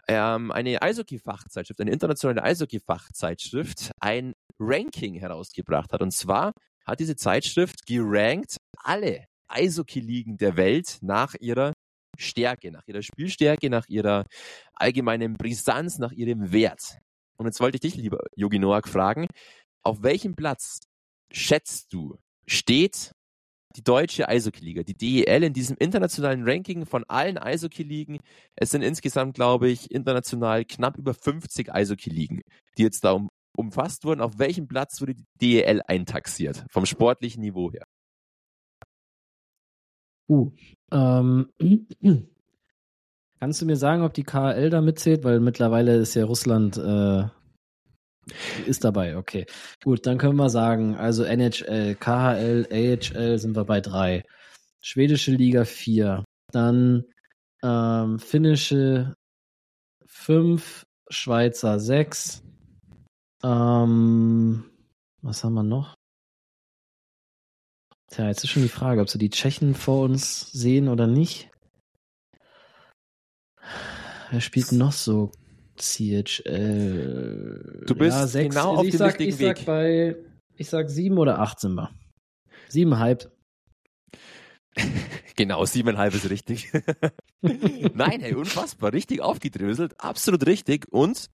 ähm, eine Eishockey-Fachzeitschrift, eine internationale Eishockey-Fachzeitschrift, ein Ranking herausgebracht hat. Und zwar hat diese Zeitschrift gerankt alle Eishockey-Ligen der Welt nach ihrer Stärke, nach ihrer Spielstärke, nach ihrer allgemeinen Brisanz, nach ihrem Wert. Und jetzt wollte ich dich, lieber Yogi Noak, fragen, auf welchem Platz schätzt du, steht die deutsche Eishockey-Liga, die DEL in diesem internationalen Ranking von allen Eishockey-Ligen. Es sind insgesamt, glaube ich, international knapp über 50 Eishockey-Ligen, die jetzt da um, umfasst wurden. Auf welchem Platz wurde die DEL eintaxiert, vom sportlichen Niveau her? Uh, ähm, kannst du mir sagen, ob die KL da mitzählt? Weil mittlerweile ist ja Russland äh, ist dabei, okay. Gut, dann können wir sagen, also NHL, KHL, AHL sind wir bei drei. Schwedische Liga vier. Dann ähm, finnische fünf, Schweizer sechs. Ähm, was haben wir noch? Tja, jetzt ist schon die Frage, ob sie die Tschechen vor uns sehen oder nicht. Wer spielt noch so CHL. Du bist ja, sechs, genau auf dem sag, richtigen ich Weg. Sag bei, ich sag sieben oder acht sind wir. Siebeneinhalb. genau, siebeneinhalb ist richtig. Nein, hey, unfassbar. Richtig aufgedröselt. Absolut richtig. Und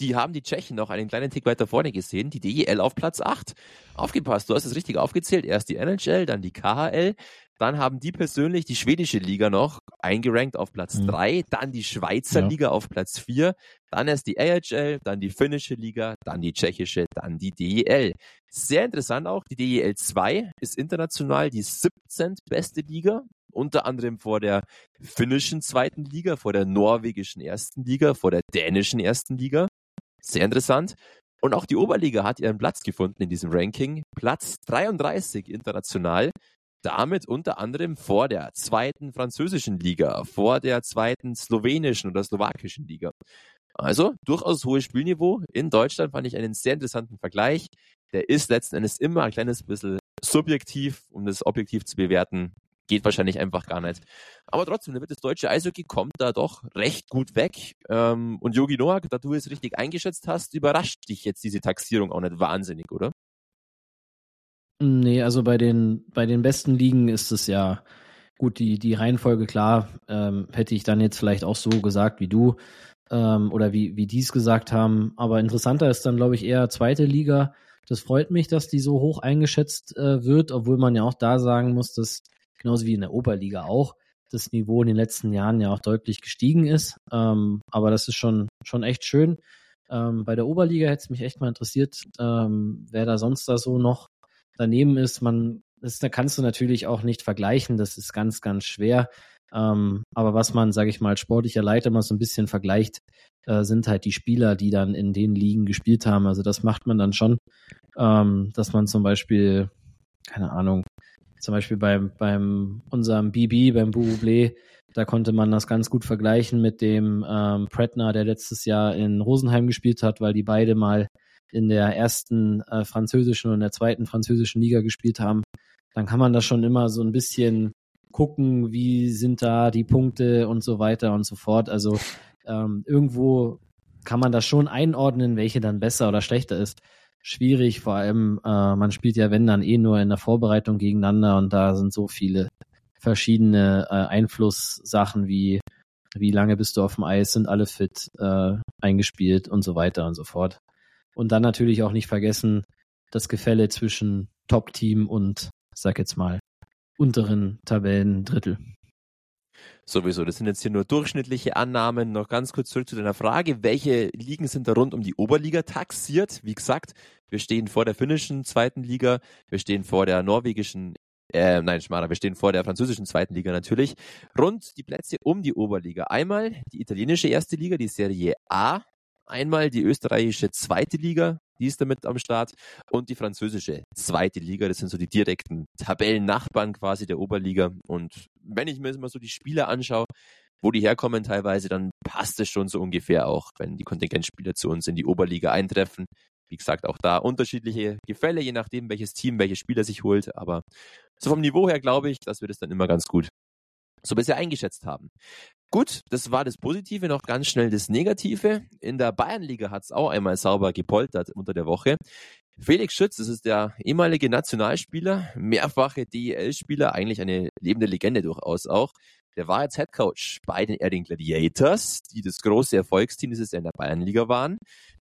die haben die Tschechen noch einen kleinen Tick weiter vorne gesehen. Die DEL auf Platz 8. Aufgepasst, du hast es richtig aufgezählt. Erst die NHL, dann die KHL, dann haben die persönlich die schwedische Liga noch eingerankt auf Platz mhm. drei, dann die Schweizer ja. Liga auf Platz vier, dann erst die AHL, dann die finnische Liga, dann die tschechische, dann die DEL. Sehr interessant auch, die DEL 2 ist international die 17. beste Liga, unter anderem vor der finnischen zweiten Liga, vor der norwegischen ersten Liga, vor der dänischen ersten Liga. Sehr interessant. Und auch die Oberliga hat ihren Platz gefunden in diesem Ranking. Platz 33 international damit unter anderem vor der zweiten französischen Liga, vor der zweiten slowenischen oder slowakischen Liga. Also durchaus hohes Spielniveau. In Deutschland fand ich einen sehr interessanten Vergleich. Der ist letzten Endes immer ein kleines bisschen subjektiv, um das objektiv zu bewerten. Geht wahrscheinlich einfach gar nicht. Aber trotzdem, damit das deutsche Eishockey kommt da doch recht gut weg. Ähm, und Yogi Noak, da du es richtig eingeschätzt hast, überrascht dich jetzt diese Taxierung auch nicht wahnsinnig, oder? Nee, also bei den, bei den besten Ligen ist es ja gut, die, die Reihenfolge klar, ähm, hätte ich dann jetzt vielleicht auch so gesagt wie du ähm, oder wie, wie die es gesagt haben. Aber interessanter ist dann, glaube ich, eher zweite Liga. Das freut mich, dass die so hoch eingeschätzt äh, wird, obwohl man ja auch da sagen muss, dass genauso wie in der Oberliga auch das Niveau in den letzten Jahren ja auch deutlich gestiegen ist. Ähm, aber das ist schon, schon echt schön. Ähm, bei der Oberliga hätte es mich echt mal interessiert, ähm, wer da sonst da so noch daneben ist. Man, das da kannst du natürlich auch nicht vergleichen. Das ist ganz, ganz schwer. Ähm, aber was man, sage ich mal, sportlicher Leiter mal so ein bisschen vergleicht, äh, sind halt die Spieler, die dann in den Ligen gespielt haben. Also das macht man dann schon, ähm, dass man zum Beispiel, keine Ahnung, zum Beispiel beim, beim unserem BB, beim Buble, da konnte man das ganz gut vergleichen mit dem ähm, Pretner, der letztes Jahr in Rosenheim gespielt hat, weil die beide mal in der ersten äh, französischen und der zweiten französischen Liga gespielt haben, dann kann man da schon immer so ein bisschen gucken, wie sind da die Punkte und so weiter und so fort. Also ähm, irgendwo kann man das schon einordnen, welche dann besser oder schlechter ist. Schwierig, vor allem, äh, man spielt ja, wenn dann eh nur in der Vorbereitung gegeneinander und da sind so viele verschiedene äh, Einflusssachen wie wie lange bist du auf dem Eis, sind alle fit, äh, eingespielt und so weiter und so fort. Und dann natürlich auch nicht vergessen, das Gefälle zwischen Top-Team und, sag jetzt mal, unteren Tabellendrittel. Sowieso, das sind jetzt hier nur durchschnittliche Annahmen. Noch ganz kurz zurück zu deiner Frage. Welche Ligen sind da rund um die Oberliga taxiert? Wie gesagt, wir stehen vor der finnischen zweiten Liga, wir stehen vor der norwegischen, äh, nein, Schmarrn, wir stehen vor der französischen zweiten Liga natürlich. Rund die Plätze um die Oberliga. Einmal die italienische erste Liga, die Serie A, Einmal die österreichische zweite Liga, die ist damit am Start, und die französische zweite Liga. Das sind so die direkten Tabellennachbarn quasi der Oberliga. Und wenn ich mir immer so die Spiele anschaue, wo die herkommen teilweise, dann passt es schon so ungefähr auch, wenn die Kontingentspieler zu uns in die Oberliga eintreffen. Wie gesagt, auch da unterschiedliche Gefälle, je nachdem, welches Team, welche Spieler sich holt. Aber so vom Niveau her glaube ich, dass wir das dann immer ganz gut so bisher eingeschätzt haben. Gut, das war das Positive, noch ganz schnell das Negative. In der Bayernliga hat es auch einmal sauber gepoltert unter der Woche. Felix Schütz, das ist der ehemalige Nationalspieler, mehrfache DEL-Spieler, eigentlich eine lebende Legende durchaus auch. Der war jetzt Head Coach bei den Erding Gladiators, die das große Erfolgsteam dieses Jahr in der Bayernliga waren.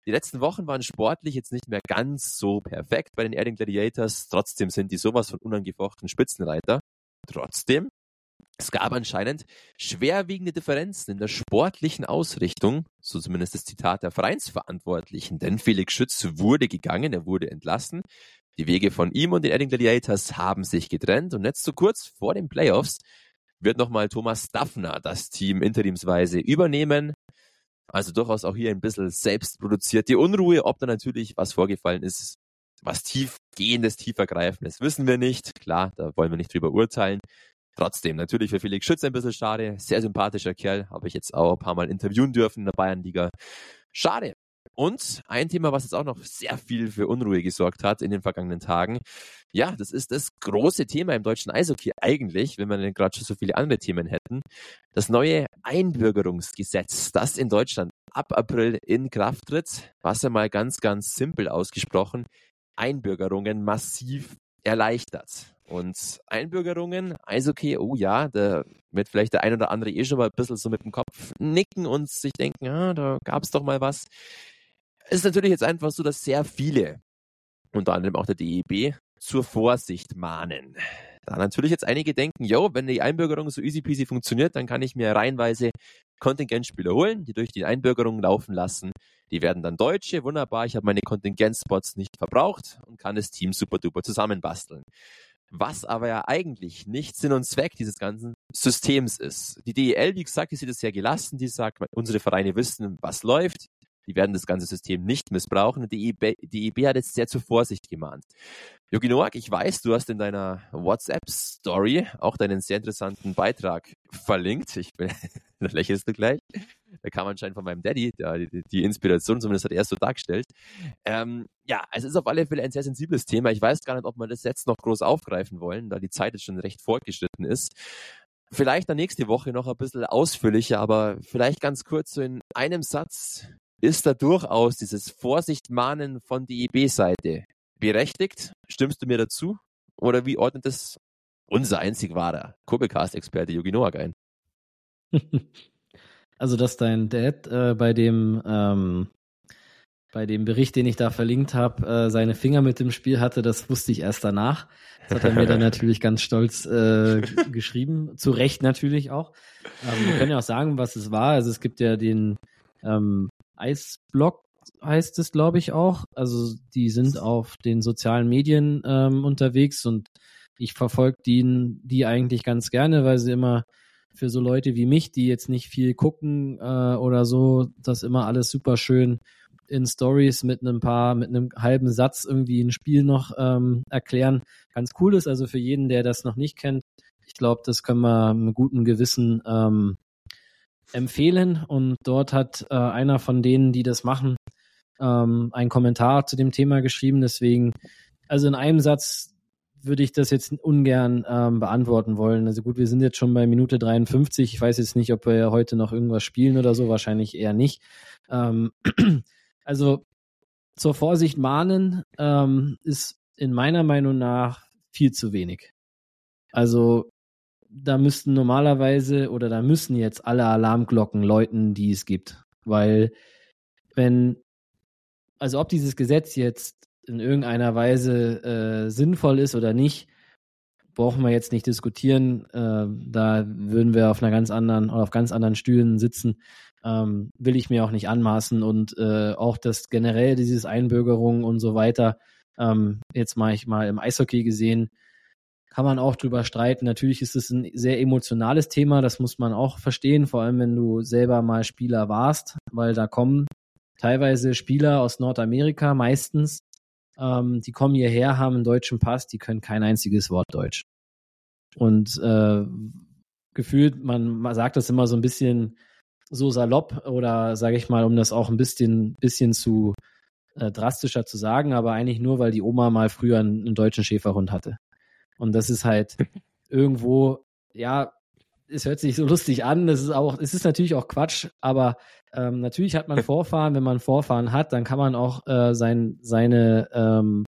Die letzten Wochen waren sportlich jetzt nicht mehr ganz so perfekt bei den Erding Gladiators. Trotzdem sind die sowas von unangefochten Spitzenreiter. Trotzdem es gab anscheinend schwerwiegende Differenzen in der sportlichen Ausrichtung, so zumindest das Zitat der Vereinsverantwortlichen, denn Felix Schütz wurde gegangen, er wurde entlassen. Die Wege von ihm und den Edding Gladiators haben sich getrennt und jetzt so kurz vor den Playoffs wird nochmal Thomas Daffner das Team interimsweise übernehmen. Also durchaus auch hier ein bisschen selbst produzierte Unruhe, ob da natürlich was vorgefallen ist, was tiefgehendes, tiefergreifendes, wissen wir nicht. Klar, da wollen wir nicht drüber urteilen. Trotzdem, natürlich für Felix Schütz ein bisschen schade. Sehr sympathischer Kerl. Habe ich jetzt auch ein paar Mal interviewen dürfen in der Bayernliga. Schade. Und ein Thema, was jetzt auch noch sehr viel für Unruhe gesorgt hat in den vergangenen Tagen. Ja, das ist das große Thema im deutschen Eishockey eigentlich, wenn denn gerade schon so viele andere Themen hätten. Das neue Einbürgerungsgesetz, das in Deutschland ab April in Kraft tritt, was ja mal ganz, ganz simpel ausgesprochen Einbürgerungen massiv erleichtert. Und Einbürgerungen, Eishockey, oh ja, da wird vielleicht der ein oder andere eh schon mal ein bisschen so mit dem Kopf nicken und sich denken, ja, da gab's doch mal was. Es ist natürlich jetzt einfach so, dass sehr viele, unter anderem auch der DEB, zur Vorsicht mahnen. Da natürlich jetzt einige denken, jo, wenn die Einbürgerung so easy peasy funktioniert, dann kann ich mir reihenweise Kontingentspieler holen, die durch die Einbürgerung laufen lassen. Die werden dann Deutsche, wunderbar, ich habe meine Kontingentspots nicht verbraucht und kann das Team super duper zusammenbasteln was aber ja eigentlich nicht Sinn und Zweck dieses ganzen Systems ist. Die DEL, wie gesagt, die sieht es sehr gelassen, die sagt, unsere Vereine wissen, was läuft, die werden das ganze System nicht missbrauchen. Die EB, die EB hat jetzt sehr zur Vorsicht gemahnt. Jogi Noak, ich weiß, du hast in deiner WhatsApp-Story auch deinen sehr interessanten Beitrag verlinkt. Ich bin, da lächelst du gleich. Der kam anscheinend von meinem Daddy, der die, die Inspiration zumindest hat er so dargestellt. Ähm, ja, es ist auf alle Fälle ein sehr sensibles Thema. Ich weiß gar nicht, ob wir das jetzt noch groß aufgreifen wollen, da die Zeit jetzt schon recht fortgeschritten ist. Vielleicht dann nächste Woche noch ein bisschen ausführlicher, aber vielleicht ganz kurz so in einem Satz ist da durchaus dieses Vorsichtmahnen von DEB-Seite berechtigt? Stimmst du mir dazu? Oder wie ordnet es unser einzig wahrer Kurbelcast-Experte Yogi Noak ein? Also, dass dein Dad äh, bei dem ähm, bei dem Bericht, den ich da verlinkt habe, äh, seine Finger mit dem Spiel hatte, das wusste ich erst danach. Das hat er mir dann natürlich ganz stolz äh, geschrieben. Zu Recht natürlich auch. Ähm, wir können ja auch sagen, was es war. Also es gibt ja den ähm, Eisblock heißt es, glaube ich, auch. Also die sind auf den sozialen Medien ähm, unterwegs und ich verfolge die, die eigentlich ganz gerne, weil sie immer für so Leute wie mich, die jetzt nicht viel gucken äh, oder so, das immer alles super schön in Stories mit einem paar, mit einem halben Satz irgendwie ein Spiel noch ähm, erklären. Ganz cool ist also für jeden, der das noch nicht kennt. Ich glaube, das können wir mit gutem Gewissen ähm, empfehlen. Und dort hat äh, einer von denen, die das machen, ähm, einen Kommentar zu dem Thema geschrieben. Deswegen, also in einem Satz würde ich das jetzt ungern ähm, beantworten wollen. Also gut, wir sind jetzt schon bei Minute 53. Ich weiß jetzt nicht, ob wir heute noch irgendwas spielen oder so. Wahrscheinlich eher nicht. Ähm, also zur Vorsicht mahnen ähm, ist in meiner Meinung nach viel zu wenig. Also da müssten normalerweise oder da müssen jetzt alle Alarmglocken läuten, die es gibt. Weil wenn, also ob dieses Gesetz jetzt in irgendeiner Weise äh, sinnvoll ist oder nicht, brauchen wir jetzt nicht diskutieren. Äh, da würden wir auf einer ganz anderen oder auf ganz anderen Stühlen sitzen. Ähm, will ich mir auch nicht anmaßen und äh, auch das generell dieses Einbürgerung und so weiter. Ähm, jetzt mal ich mal im Eishockey gesehen, kann man auch drüber streiten. Natürlich ist es ein sehr emotionales Thema, das muss man auch verstehen, vor allem wenn du selber mal Spieler warst, weil da kommen teilweise Spieler aus Nordamerika meistens, ähm, die kommen hierher, haben einen deutschen Pass, die können kein einziges Wort Deutsch. Und äh, gefühlt, man, man sagt das immer so ein bisschen so salopp oder sage ich mal, um das auch ein bisschen, bisschen zu äh, drastischer zu sagen, aber eigentlich nur, weil die Oma mal früher einen, einen deutschen Schäferhund hatte. Und das ist halt irgendwo, ja, es hört sich so lustig an, es ist auch, es ist natürlich auch Quatsch, aber ähm, natürlich hat man Vorfahren, wenn man Vorfahren hat, dann kann man auch äh, sein, seine ähm,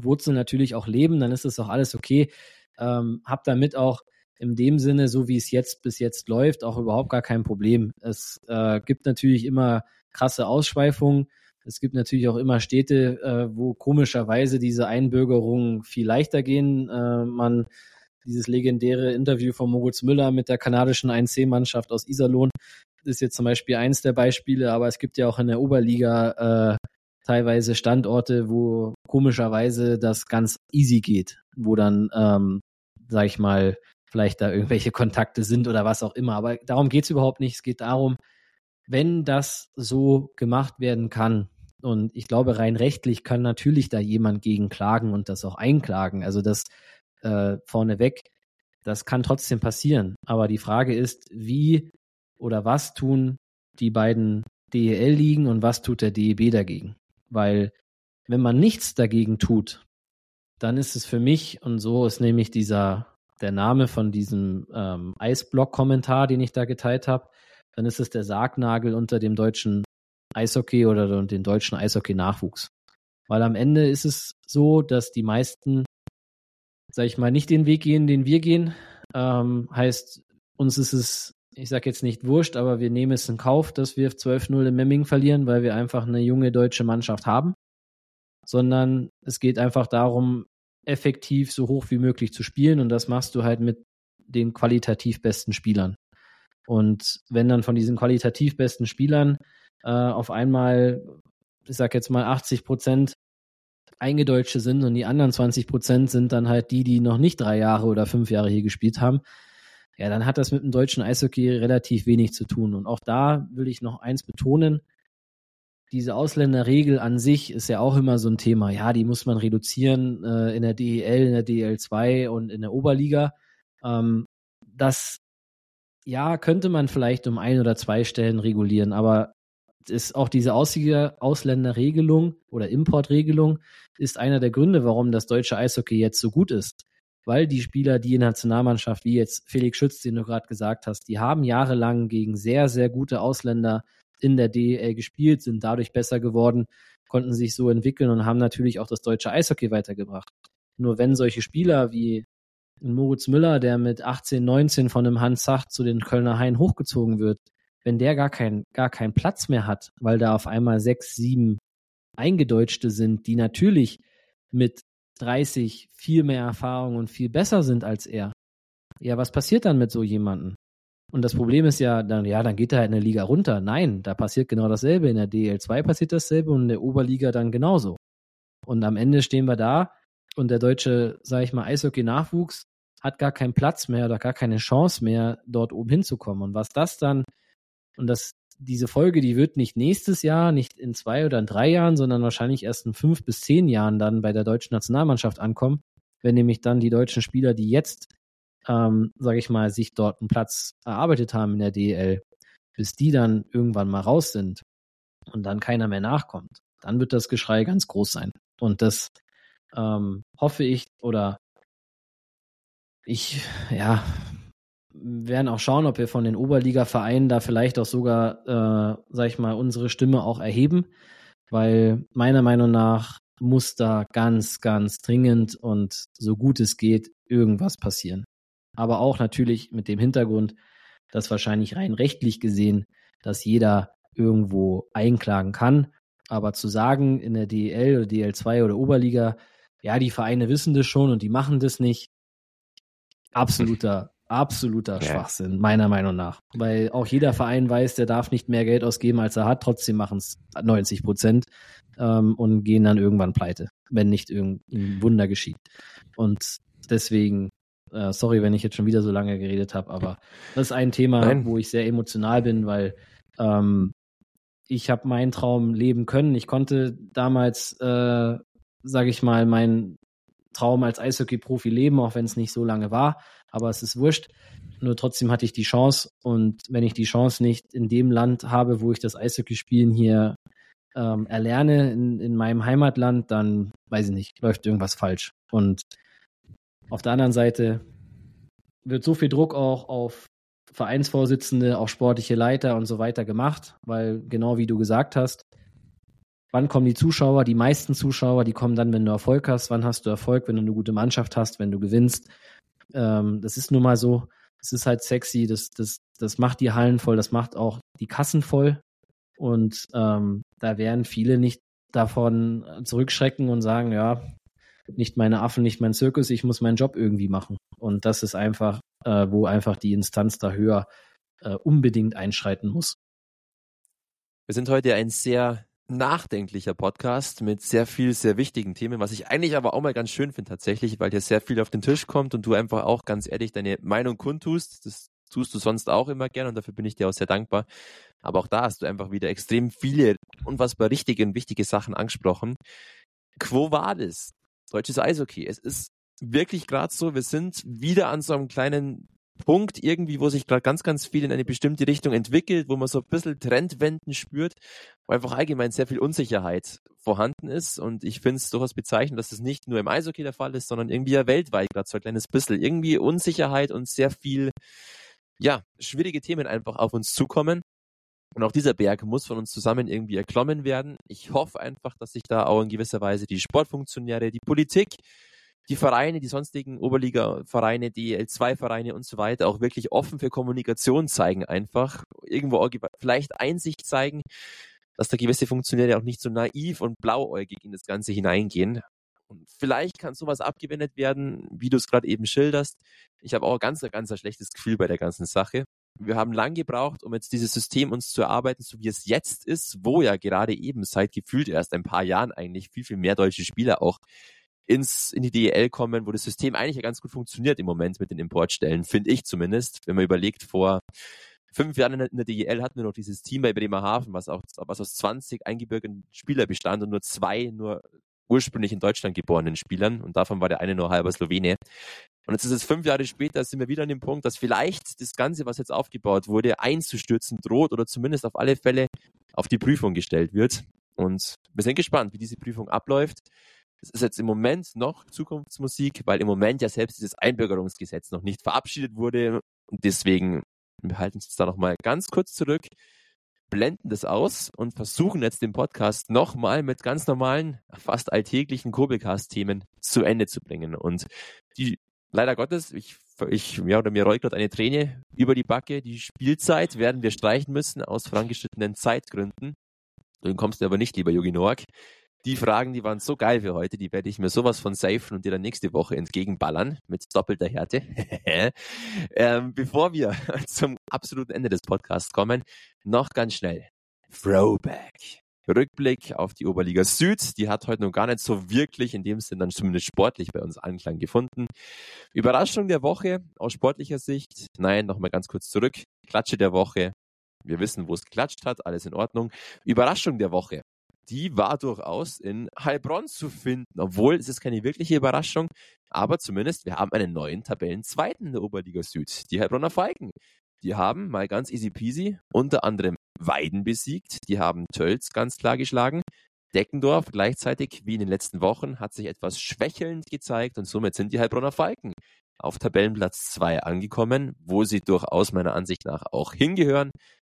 Wurzeln natürlich auch leben, dann ist das auch alles okay. Ähm, hab damit auch in dem Sinne, so wie es jetzt bis jetzt läuft, auch überhaupt gar kein Problem. Es äh, gibt natürlich immer krasse Ausschweifungen. Es gibt natürlich auch immer Städte, äh, wo komischerweise diese Einbürgerungen viel leichter gehen. Äh, man dieses legendäre Interview von Moritz Müller mit der kanadischen 1C-Mannschaft aus Iserlohn ist jetzt zum Beispiel eins der Beispiele, aber es gibt ja auch in der Oberliga äh, teilweise Standorte, wo komischerweise das ganz easy geht, wo dann, ähm, sag ich mal, vielleicht da irgendwelche Kontakte sind oder was auch immer. Aber darum geht's überhaupt nicht. Es geht darum, wenn das so gemacht werden kann, und ich glaube, rein rechtlich kann natürlich da jemand gegen klagen und das auch einklagen. Also das äh, vorneweg, das kann trotzdem passieren. Aber die Frage ist, wie oder was tun die beiden DEL-Ligen und was tut der DEB dagegen? Weil wenn man nichts dagegen tut, dann ist es für mich, und so ist nämlich dieser, der Name von diesem ähm, Eisblock-Kommentar, den ich da geteilt habe, dann ist es der Sargnagel unter dem deutschen Eishockey oder den deutschen Eishockey-Nachwuchs. Weil am Ende ist es so, dass die meisten, sag ich mal, nicht den Weg gehen, den wir gehen. Ähm, heißt, uns ist es, ich sag jetzt nicht wurscht, aber wir nehmen es in Kauf, dass wir 12-0 in Memming verlieren, weil wir einfach eine junge deutsche Mannschaft haben. Sondern es geht einfach darum, effektiv so hoch wie möglich zu spielen und das machst du halt mit den qualitativ besten Spielern. Und wenn dann von diesen qualitativ besten Spielern äh, auf einmal, ich sag jetzt mal 80 Prozent Eingedeutsche sind und die anderen 20 Prozent sind dann halt die, die noch nicht drei Jahre oder fünf Jahre hier gespielt haben, ja, dann hat das mit dem deutschen Eishockey relativ wenig zu tun. Und auch da will ich noch eins betonen, diese Ausländerregel an sich ist ja auch immer so ein Thema. Ja, die muss man reduzieren äh, in der DEL, in der DEL2 und in der Oberliga. Ähm, das, ja, könnte man vielleicht um ein oder zwei Stellen regulieren, aber ist auch diese Ausländerregelung oder Importregelung ist einer der Gründe, warum das deutsche Eishockey jetzt so gut ist. Weil die Spieler, die in der Nationalmannschaft, wie jetzt Felix Schütz, den du gerade gesagt hast, die haben jahrelang gegen sehr, sehr gute Ausländer in der DEL gespielt, sind dadurch besser geworden, konnten sich so entwickeln und haben natürlich auch das deutsche Eishockey weitergebracht. Nur wenn solche Spieler wie Moritz Müller, der mit 18, 19 von einem Hans Sacht zu den Kölner Hain hochgezogen wird, wenn der gar keinen gar keinen Platz mehr hat, weil da auf einmal sechs, sieben Eingedeutschte sind, die natürlich mit 30 viel mehr Erfahrung und viel besser sind als er. Ja, was passiert dann mit so jemandem? Und das Problem ist ja, dann, ja, dann geht er halt in der Liga runter. Nein, da passiert genau dasselbe. In der DL2 passiert dasselbe und in der Oberliga dann genauso. Und am Ende stehen wir da und der deutsche, sag ich mal, Eishockey-Nachwuchs hat gar keinen Platz mehr oder gar keine Chance mehr, dort oben hinzukommen. Und was das dann und das, diese Folge, die wird nicht nächstes Jahr, nicht in zwei oder in drei Jahren, sondern wahrscheinlich erst in fünf bis zehn Jahren dann bei der deutschen Nationalmannschaft ankommen, wenn nämlich dann die deutschen Spieler, die jetzt, ähm, sage ich mal, sich dort einen Platz erarbeitet haben in der DEL, bis die dann irgendwann mal raus sind und dann keiner mehr nachkommt, dann wird das Geschrei ganz groß sein. Und das ähm, hoffe ich oder ich, ja, werden auch schauen, ob wir von den Oberliga-Vereinen da vielleicht auch sogar, äh, sag ich mal, unsere Stimme auch erheben, weil meiner Meinung nach muss da ganz, ganz dringend und so gut es geht irgendwas passieren. Aber auch natürlich mit dem Hintergrund, dass wahrscheinlich rein rechtlich gesehen, dass jeder irgendwo einklagen kann. Aber zu sagen in der DEL oder DL2 oder Oberliga, ja, die Vereine wissen das schon und die machen das nicht, absoluter absoluter ja. Schwachsinn, meiner Meinung nach. Weil auch jeder Verein weiß, der darf nicht mehr Geld ausgeben, als er hat. Trotzdem machen es 90 Prozent ähm, und gehen dann irgendwann pleite, wenn nicht irgendein Wunder geschieht. Und deswegen, äh, sorry, wenn ich jetzt schon wieder so lange geredet habe, aber das ist ein Thema, Nein. wo ich sehr emotional bin, weil ähm, ich habe meinen Traum leben können. Ich konnte damals, äh, sage ich mal, meinen Traum als Eishockey-Profi leben, auch wenn es nicht so lange war aber es ist wurscht. Nur trotzdem hatte ich die Chance und wenn ich die Chance nicht in dem Land habe, wo ich das Eishockeyspielen hier ähm, erlerne, in, in meinem Heimatland, dann weiß ich nicht, läuft irgendwas falsch. Und auf der anderen Seite wird so viel Druck auch auf Vereinsvorsitzende, auch sportliche Leiter und so weiter gemacht, weil genau wie du gesagt hast, wann kommen die Zuschauer? Die meisten Zuschauer, die kommen dann, wenn du Erfolg hast. Wann hast du Erfolg? Wenn du eine gute Mannschaft hast, wenn du gewinnst. Ähm, das ist nun mal so. Es ist halt sexy. Das, das, das macht die Hallen voll. Das macht auch die Kassen voll. Und ähm, da werden viele nicht davon zurückschrecken und sagen, ja, nicht meine Affen, nicht mein Zirkus, ich muss meinen Job irgendwie machen. Und das ist einfach, äh, wo einfach die Instanz da höher äh, unbedingt einschreiten muss. Wir sind heute ein sehr nachdenklicher Podcast mit sehr viel, sehr wichtigen Themen, was ich eigentlich aber auch mal ganz schön finde tatsächlich, weil hier sehr viel auf den Tisch kommt und du einfach auch ganz ehrlich deine Meinung kundtust. Das tust du sonst auch immer gern und dafür bin ich dir auch sehr dankbar. Aber auch da hast du einfach wieder extrem viele unfassbar richtige und wichtige Sachen angesprochen. Quo vadis? Deutsches Eishockey. Es ist wirklich gerade so, wir sind wieder an so einem kleinen Punkt irgendwie, wo sich gerade ganz, ganz viel in eine bestimmte Richtung entwickelt, wo man so ein bisschen Trendwenden spürt, wo einfach allgemein sehr viel Unsicherheit vorhanden ist. Und ich finde es durchaus bezeichnend, dass es nicht nur im Eishockey der Fall ist, sondern irgendwie ja weltweit gerade so ein kleines bisschen irgendwie Unsicherheit und sehr viel, ja, schwierige Themen einfach auf uns zukommen. Und auch dieser Berg muss von uns zusammen irgendwie erklommen werden. Ich hoffe einfach, dass sich da auch in gewisser Weise die Sportfunktionäre, die Politik, die Vereine, die sonstigen Oberliga-Vereine, die L2-Vereine und so weiter auch wirklich offen für Kommunikation zeigen einfach. Irgendwo auch vielleicht Einsicht zeigen, dass da gewisse Funktionäre auch nicht so naiv und blauäugig in das Ganze hineingehen. Und vielleicht kann sowas abgewendet werden, wie du es gerade eben schilderst. Ich habe auch ganz, ganz ein schlechtes Gefühl bei der ganzen Sache. Wir haben lang gebraucht, um jetzt dieses System uns zu erarbeiten, so wie es jetzt ist, wo ja gerade eben seit gefühlt erst ein paar Jahren eigentlich viel, viel mehr deutsche Spieler auch ins, in die DEL kommen, wo das System eigentlich ja ganz gut funktioniert im Moment mit den Importstellen, finde ich zumindest. Wenn man überlegt, vor fünf Jahren in der DEL hatten wir noch dieses Team bei Bremerhaven, was auch was aus 20 eingebürgerten Spieler bestand und nur zwei nur ursprünglich in Deutschland geborenen Spielern und davon war der eine nur halber Slowene. Und jetzt ist es fünf Jahre später, sind wir wieder an dem Punkt, dass vielleicht das Ganze, was jetzt aufgebaut wurde, einzustürzen droht oder zumindest auf alle Fälle auf die Prüfung gestellt wird. Und wir sind gespannt, wie diese Prüfung abläuft. Es ist jetzt im Moment noch Zukunftsmusik, weil im Moment ja selbst dieses Einbürgerungsgesetz noch nicht verabschiedet wurde. Und deswegen, wir halten uns da nochmal ganz kurz zurück, blenden das aus und versuchen jetzt den Podcast nochmal mit ganz normalen, fast alltäglichen Kurbelcast-Themen zu Ende zu bringen. Und die, leider Gottes, ich, ich, ja, oder mir rollt gerade eine Träne über die Backe. Die Spielzeit werden wir streichen müssen aus vorangeschrittenen Zeitgründen. Du kommst du aber nicht, lieber Yogi Noak die Fragen, die waren so geil für heute, die werde ich mir sowas von safen und dir dann nächste Woche entgegenballern mit doppelter Härte. ähm, bevor wir zum absoluten Ende des Podcasts kommen, noch ganz schnell. Throwback. Rückblick auf die Oberliga Süd. Die hat heute noch gar nicht so wirklich, in dem Sinne dann zumindest sportlich bei uns Anklang gefunden. Überraschung der Woche aus sportlicher Sicht. Nein, nochmal ganz kurz zurück. Klatsche der Woche. Wir wissen, wo es geklatscht hat. Alles in Ordnung. Überraschung der Woche die war durchaus in Heilbronn zu finden, obwohl es ist keine wirkliche Überraschung, aber zumindest wir haben einen neuen Tabellenzweiten in der Oberliga Süd, die Heilbronner Falken. Die haben mal ganz easy peasy unter anderem Weiden besiegt, die haben Tölz ganz klar geschlagen. Deckendorf gleichzeitig wie in den letzten Wochen hat sich etwas schwächelnd gezeigt und somit sind die Heilbronner Falken auf Tabellenplatz 2 angekommen, wo sie durchaus meiner Ansicht nach auch hingehören.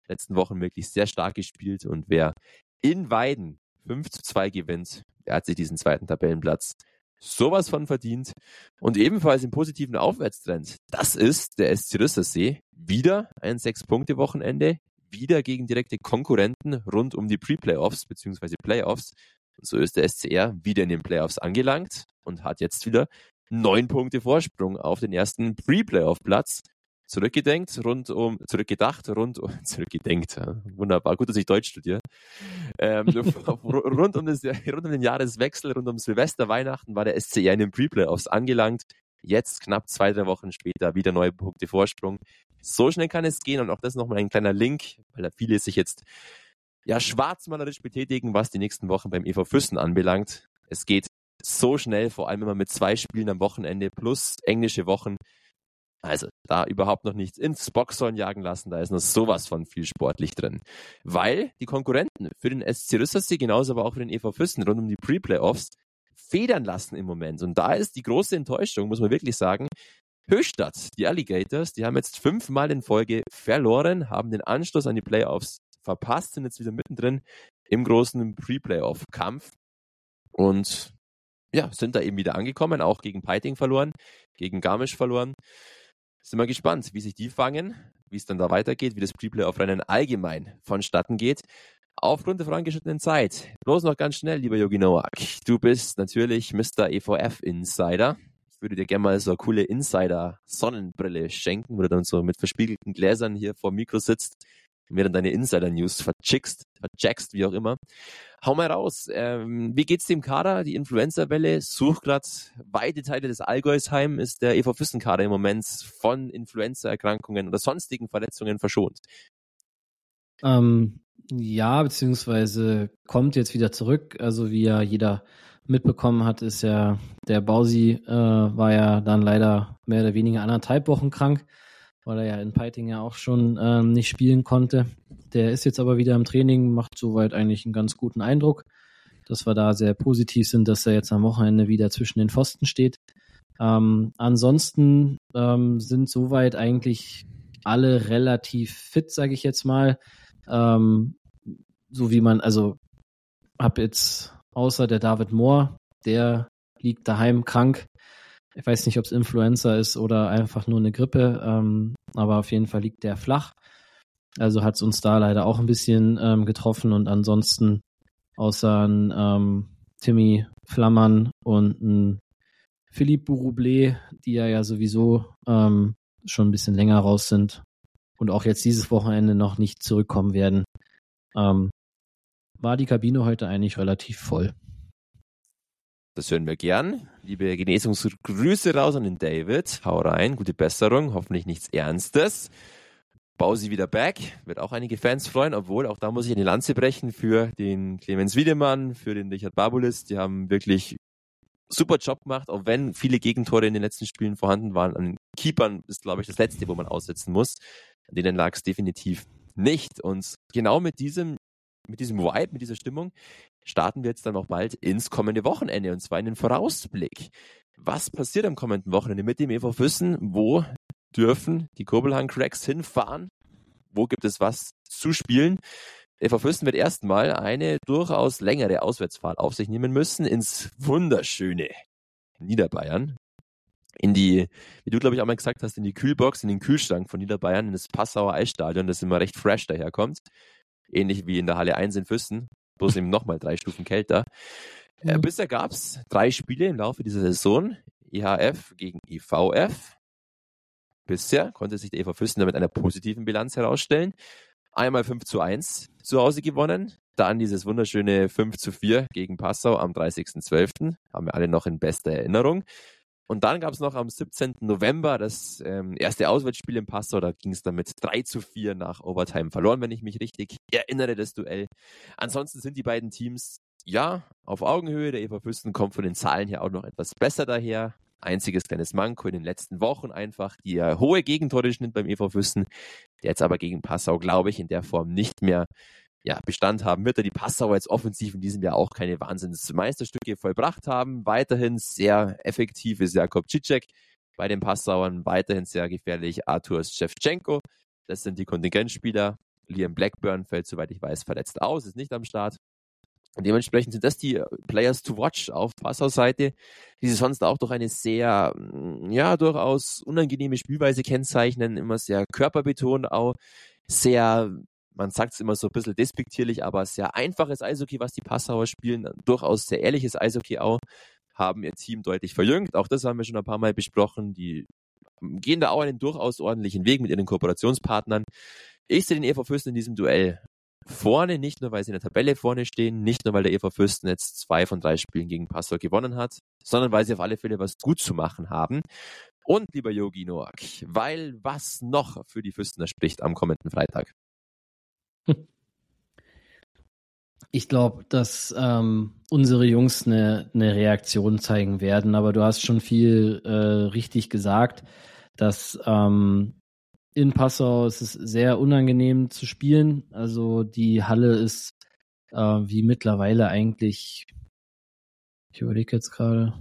Letzten Wochen wirklich sehr stark gespielt und wer in Weiden 5 zu 2 gewinnt. Er hat sich diesen zweiten Tabellenplatz sowas von verdient. Und ebenfalls im positiven Aufwärtstrend. Das ist der SC Rüssersee. Wieder ein Sechs-Punkte-Wochenende. Wieder gegen direkte Konkurrenten rund um die Pre-Playoffs bzw. Playoffs. Und so ist der SCR wieder in den Playoffs angelangt und hat jetzt wieder neun Punkte Vorsprung auf den ersten Pre-Playoff-Platz zurückgedenkt, rund um, zurückgedacht, rund um, zurückgedenkt, ja, wunderbar, gut, dass ich Deutsch studiere, ähm, rund, um das, rund um den Jahreswechsel, rund um Silvester, Weihnachten war der SCR in den Pre-Playoffs angelangt, jetzt knapp zwei, drei Wochen später wieder neue Punkte Vorsprung. So schnell kann es gehen und auch das nochmal ein kleiner Link, weil da viele sich jetzt ja schwarzmalerisch betätigen, was die nächsten Wochen beim EV Füssen anbelangt. Es geht so schnell, vor allem immer mit zwei Spielen am Wochenende plus englische Wochen. Also da überhaupt noch nichts ins Boxhorn jagen lassen, da ist noch sowas von viel sportlich drin. Weil die Konkurrenten für den SC Rüssersee, genauso aber auch für den EV Füssen rund um die Pre-Playoffs federn lassen im Moment. Und da ist die große Enttäuschung, muss man wirklich sagen, Höchstadt, die Alligators, die haben jetzt fünfmal in Folge verloren, haben den Anschluss an die Playoffs verpasst, sind jetzt wieder mittendrin im großen Pre-Playoff-Kampf und ja, sind da eben wieder angekommen, auch gegen Piting verloren, gegen Garmisch verloren. Sind wir gespannt, wie sich die fangen, wie es dann da weitergeht, wie das Pre-Playoff-Rennen allgemein vonstatten geht. Aufgrund der vorangeschrittenen Zeit, bloß noch ganz schnell, lieber Yogi Nowak, du bist natürlich Mr. EVF-Insider. Ich würde dir gerne mal so eine coole Insider-Sonnenbrille schenken, wo du dann so mit verspiegelten Gläsern hier vor Mikro sitzt mir dann deine Insider-News verchickst, vercheckst, wie auch immer. Hau mal raus. Ähm, wie geht's dem Kader? Die Influenza-Welle sucht gerade weite Teile des Allgäus heim. Ist der EV Füssen-Kader im Moment von Influenza-Erkrankungen oder sonstigen Verletzungen verschont? Ähm, ja, beziehungsweise kommt jetzt wieder zurück. Also wie ja jeder mitbekommen hat, ist ja der Bausi äh, war ja dann leider mehr oder weniger anderthalb Wochen krank, weil er ja in Peiting ja auch schon ähm, nicht spielen konnte. Der ist jetzt aber wieder im Training, macht soweit eigentlich einen ganz guten Eindruck, dass wir da sehr positiv sind, dass er jetzt am Wochenende wieder zwischen den Pfosten steht. Ähm, ansonsten ähm, sind soweit eigentlich alle relativ fit, sage ich jetzt mal. Ähm, so wie man, also hab jetzt außer der David Moore, der liegt daheim krank. Ich weiß nicht, ob es Influenza ist oder einfach nur eine Grippe, ähm, aber auf jeden Fall liegt der flach. Also hat es uns da leider auch ein bisschen ähm, getroffen und ansonsten außer ein ähm, Timmy Flammern und ein Philippe Bourroublé, die ja, ja sowieso ähm, schon ein bisschen länger raus sind und auch jetzt dieses Wochenende noch nicht zurückkommen werden, ähm, war die Kabine heute eigentlich relativ voll. Das hören wir gern. Liebe Genesungsgrüße raus an den David. Hau rein, gute Besserung, hoffentlich nichts Ernstes. Bau sie wieder back, wird auch einige Fans freuen, obwohl auch da muss ich eine Lanze brechen für den Clemens Wiedemann, für den Richard Babulis. Die haben wirklich super Job gemacht, auch wenn viele Gegentore in den letzten Spielen vorhanden waren. An Keepern ist, glaube ich, das letzte, wo man aussetzen muss. An denen lag es definitiv nicht. Und genau mit diesem, mit diesem Vibe, mit dieser Stimmung starten wir jetzt dann auch bald ins kommende Wochenende und zwar in den Vorausblick. Was passiert am kommenden Wochenende mit dem EV Füssen? Wo dürfen die Kurbelhang Cracks hinfahren? Wo gibt es was zu spielen? EV Füssen wird erstmal eine durchaus längere Auswärtsfahrt auf sich nehmen müssen ins wunderschöne Niederbayern in die, wie du glaube ich auch mal gesagt hast, in die Kühlbox, in den Kühlschrank von Niederbayern, in das Passauer Eisstadion, das immer recht fresh daherkommt. Ähnlich wie in der Halle 1 in Füssen, bloß eben nochmal drei Stufen kälter. Äh, mhm. bisher gab es drei Spiele im Laufe dieser Saison. IHF gegen IVF. Bisher konnte sich der EV Füssen damit einer positiven Bilanz herausstellen. Einmal 5 zu 1 zu Hause gewonnen. Dann dieses wunderschöne 5 zu 4 gegen Passau am 30.12. Haben wir alle noch in bester Erinnerung. Und dann gab es noch am 17. November das ähm, erste Auswärtsspiel im Passau. Da ging es dann mit 3 zu 4 nach Overtime verloren, wenn ich mich richtig erinnere, das Duell. Ansonsten sind die beiden Teams ja auf Augenhöhe. Der Eva Füssen kommt von den Zahlen her auch noch etwas besser daher. Einziges kleines Manko in den letzten Wochen einfach die äh, hohe Gegentore schnitt beim EV Füssen, der jetzt aber gegen Passau, glaube ich, in der Form nicht mehr ja, Bestand haben wird er die Passauer jetzt offensiv in diesem Jahr auch keine Wahnsinnsmeisterstücke vollbracht haben. Weiterhin sehr effektiv ist Jakob Cicek. Bei den Passauern weiterhin sehr gefährlich Artur Shevchenko. Das sind die Kontingentspieler. Liam Blackburn fällt, soweit ich weiß, verletzt aus, ist nicht am Start. Und dementsprechend sind das die Players to watch auf Passau-Seite, die sie sonst auch durch eine sehr, ja, durchaus unangenehme Spielweise kennzeichnen, immer sehr körperbetont auch, sehr man sagt es immer so ein bisschen despektierlich, aber sehr einfaches Eishockey, was die Passauer spielen, durchaus sehr ehrliches Eishockey auch, haben ihr Team deutlich verjüngt. Auch das haben wir schon ein paar Mal besprochen. Die gehen da auch einen durchaus ordentlichen Weg mit ihren Kooperationspartnern. Ich sehe den EV Fürsten in diesem Duell vorne, nicht nur weil sie in der Tabelle vorne stehen, nicht nur weil der EV Fürsten jetzt zwei von drei Spielen gegen Passau gewonnen hat, sondern weil sie auf alle Fälle was gut zu machen haben. Und lieber Yogi Noak, weil was noch für die Fürstener spricht am kommenden Freitag? Ich glaube, dass ähm, unsere Jungs eine, eine Reaktion zeigen werden, aber du hast schon viel äh, richtig gesagt, dass ähm, in Passau ist es sehr unangenehm zu spielen. Also die Halle ist äh, wie mittlerweile eigentlich, ich überlege jetzt gerade,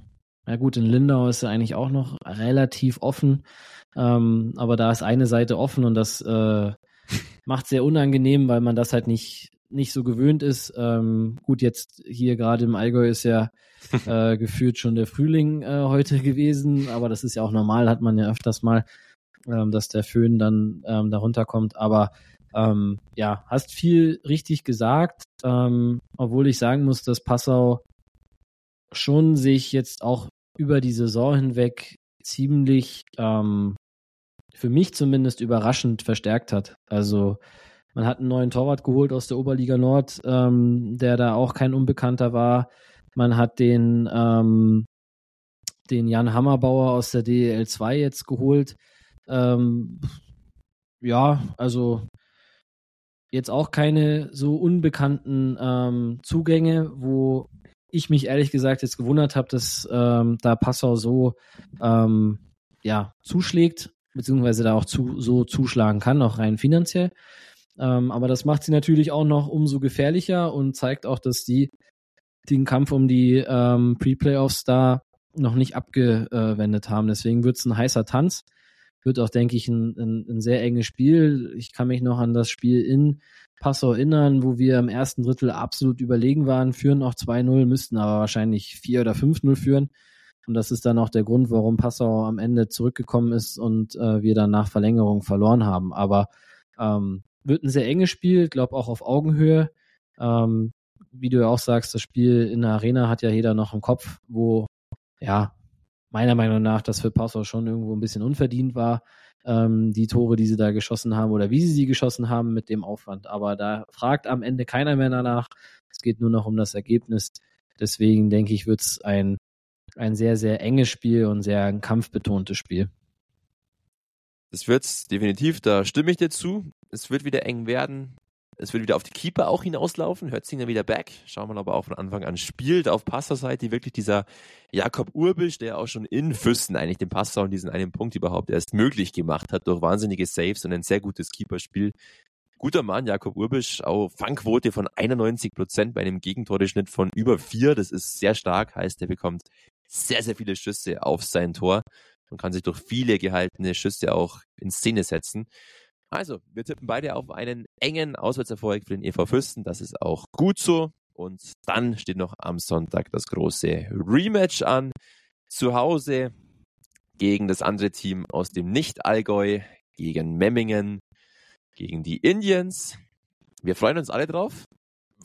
Ja gut, in Lindau ist er eigentlich auch noch relativ offen, ähm, aber da ist eine Seite offen und das äh, macht sehr unangenehm, weil man das halt nicht nicht so gewöhnt ist. Ähm, gut, jetzt hier gerade im Allgäu ist ja äh, gefühlt schon der Frühling äh, heute gewesen, aber das ist ja auch normal, hat man ja öfters mal, ähm, dass der Föhn dann ähm, darunter kommt. Aber ähm, ja, hast viel richtig gesagt, ähm, obwohl ich sagen muss, dass Passau schon sich jetzt auch über die Saison hinweg ziemlich ähm, für mich zumindest überraschend verstärkt hat. Also man hat einen neuen Torwart geholt aus der Oberliga Nord, ähm, der da auch kein Unbekannter war. Man hat den, ähm, den Jan Hammerbauer aus der DL 2 jetzt geholt. Ähm, ja, also jetzt auch keine so unbekannten ähm, Zugänge, wo ich mich ehrlich gesagt jetzt gewundert habe, dass ähm, da Passau so ähm, ja zuschlägt, beziehungsweise da auch zu, so zuschlagen kann, auch rein finanziell. Ähm, aber das macht sie natürlich auch noch umso gefährlicher und zeigt auch, dass die den Kampf um die ähm, Pre-Playoffs da noch nicht abgewendet haben. Deswegen wird es ein heißer Tanz. Wird auch, denke ich, ein, ein, ein, sehr enges Spiel. Ich kann mich noch an das Spiel in Passau erinnern, wo wir im ersten Drittel absolut überlegen waren, führen auch 2-0, müssten aber wahrscheinlich 4 oder 5-0 führen. Und das ist dann auch der Grund, warum Passau am Ende zurückgekommen ist und äh, wir dann nach Verlängerung verloren haben. Aber ähm, wird ein sehr enges Spiel, glaube auch auf Augenhöhe. Ähm, wie du ja auch sagst, das Spiel in der Arena hat ja jeder noch im Kopf, wo ja meiner Meinung nach das für Passau schon irgendwo ein bisschen unverdient war, ähm, die Tore, die sie da geschossen haben oder wie sie sie geschossen haben mit dem Aufwand. Aber da fragt am Ende keiner mehr danach. Es geht nur noch um das Ergebnis. Deswegen denke ich, wird es ein, ein sehr, sehr enges Spiel und sehr kampfbetontes Spiel. Das wird's definitiv, da stimme ich dir zu. Es wird wieder eng werden. Es wird wieder auf die Keeper auch hinauslaufen. Hötzinger wieder back. Schauen wir aber auch von Anfang an spielt. Auf Passerseite wirklich dieser Jakob Urbisch, der auch schon in Füssen eigentlich den Passer und diesen einen Punkt überhaupt erst möglich gemacht hat durch wahnsinnige Saves und ein sehr gutes Keeperspiel. Guter Mann, Jakob Urbisch, auch Fangquote von 91 Prozent bei einem Gegentoreschnitt von über vier. Das ist sehr stark, heißt, er bekommt sehr, sehr viele Schüsse auf sein Tor und kann sich durch viele gehaltene Schüsse auch in Szene setzen. Also, wir tippen beide auf einen engen Auswärtserfolg für den EV Fürsten. Das ist auch gut so. Und dann steht noch am Sonntag das große Rematch an. Zu Hause gegen das andere Team aus dem Nicht-Allgäu, gegen Memmingen, gegen die Indians. Wir freuen uns alle drauf,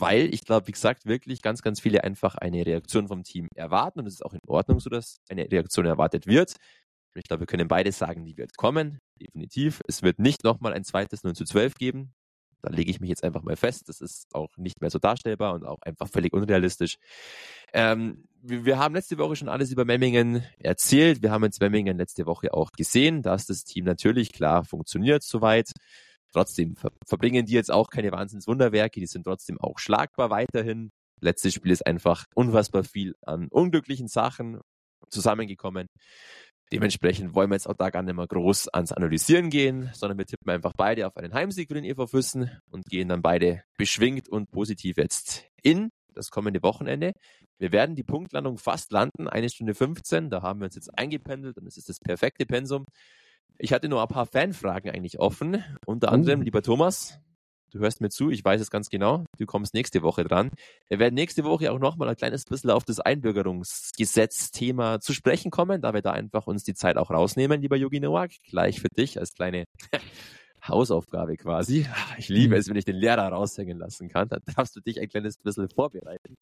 weil ich glaube, wie gesagt, wirklich ganz, ganz viele einfach eine Reaktion vom Team erwarten und es ist auch in Ordnung so, dass eine Reaktion erwartet wird. Ich glaube, wir können beide sagen, die wird kommen. Definitiv. Es wird nicht nochmal ein zweites 0 zu 12 geben. Da lege ich mich jetzt einfach mal fest. Das ist auch nicht mehr so darstellbar und auch einfach völlig unrealistisch. Ähm, wir, haben letzte Woche schon alles über Memmingen erzählt. Wir haben jetzt Memmingen letzte Woche auch gesehen, dass das Team natürlich klar funktioniert soweit. Trotzdem ver verbringen die jetzt auch keine Wahnsinnswunderwerke. Die sind trotzdem auch schlagbar weiterhin. Letztes Spiel ist einfach unfassbar viel an unglücklichen Sachen zusammengekommen. Dementsprechend wollen wir jetzt auch da gar nicht mehr groß ans Analysieren gehen, sondern wir tippen einfach beide auf einen Heimsieg für den EV Füssen und gehen dann beide beschwingt und positiv jetzt in das kommende Wochenende. Wir werden die Punktlandung fast landen, eine Stunde 15, da haben wir uns jetzt eingependelt und es ist das perfekte Pensum. Ich hatte nur ein paar Fanfragen eigentlich offen, unter anderem, uh. lieber Thomas, du hörst mir zu, ich weiß es ganz genau, du kommst nächste Woche dran. Wir werden nächste Woche auch nochmal ein kleines bisschen auf das Einbürgerungsgesetz-Thema zu sprechen kommen, da wir da einfach uns die Zeit auch rausnehmen, lieber Yogi Nowak, gleich für dich als kleine Hausaufgabe quasi. Ich liebe es, wenn ich den Lehrer raushängen lassen kann. Dann darfst du dich ein kleines bisschen vorbereiten.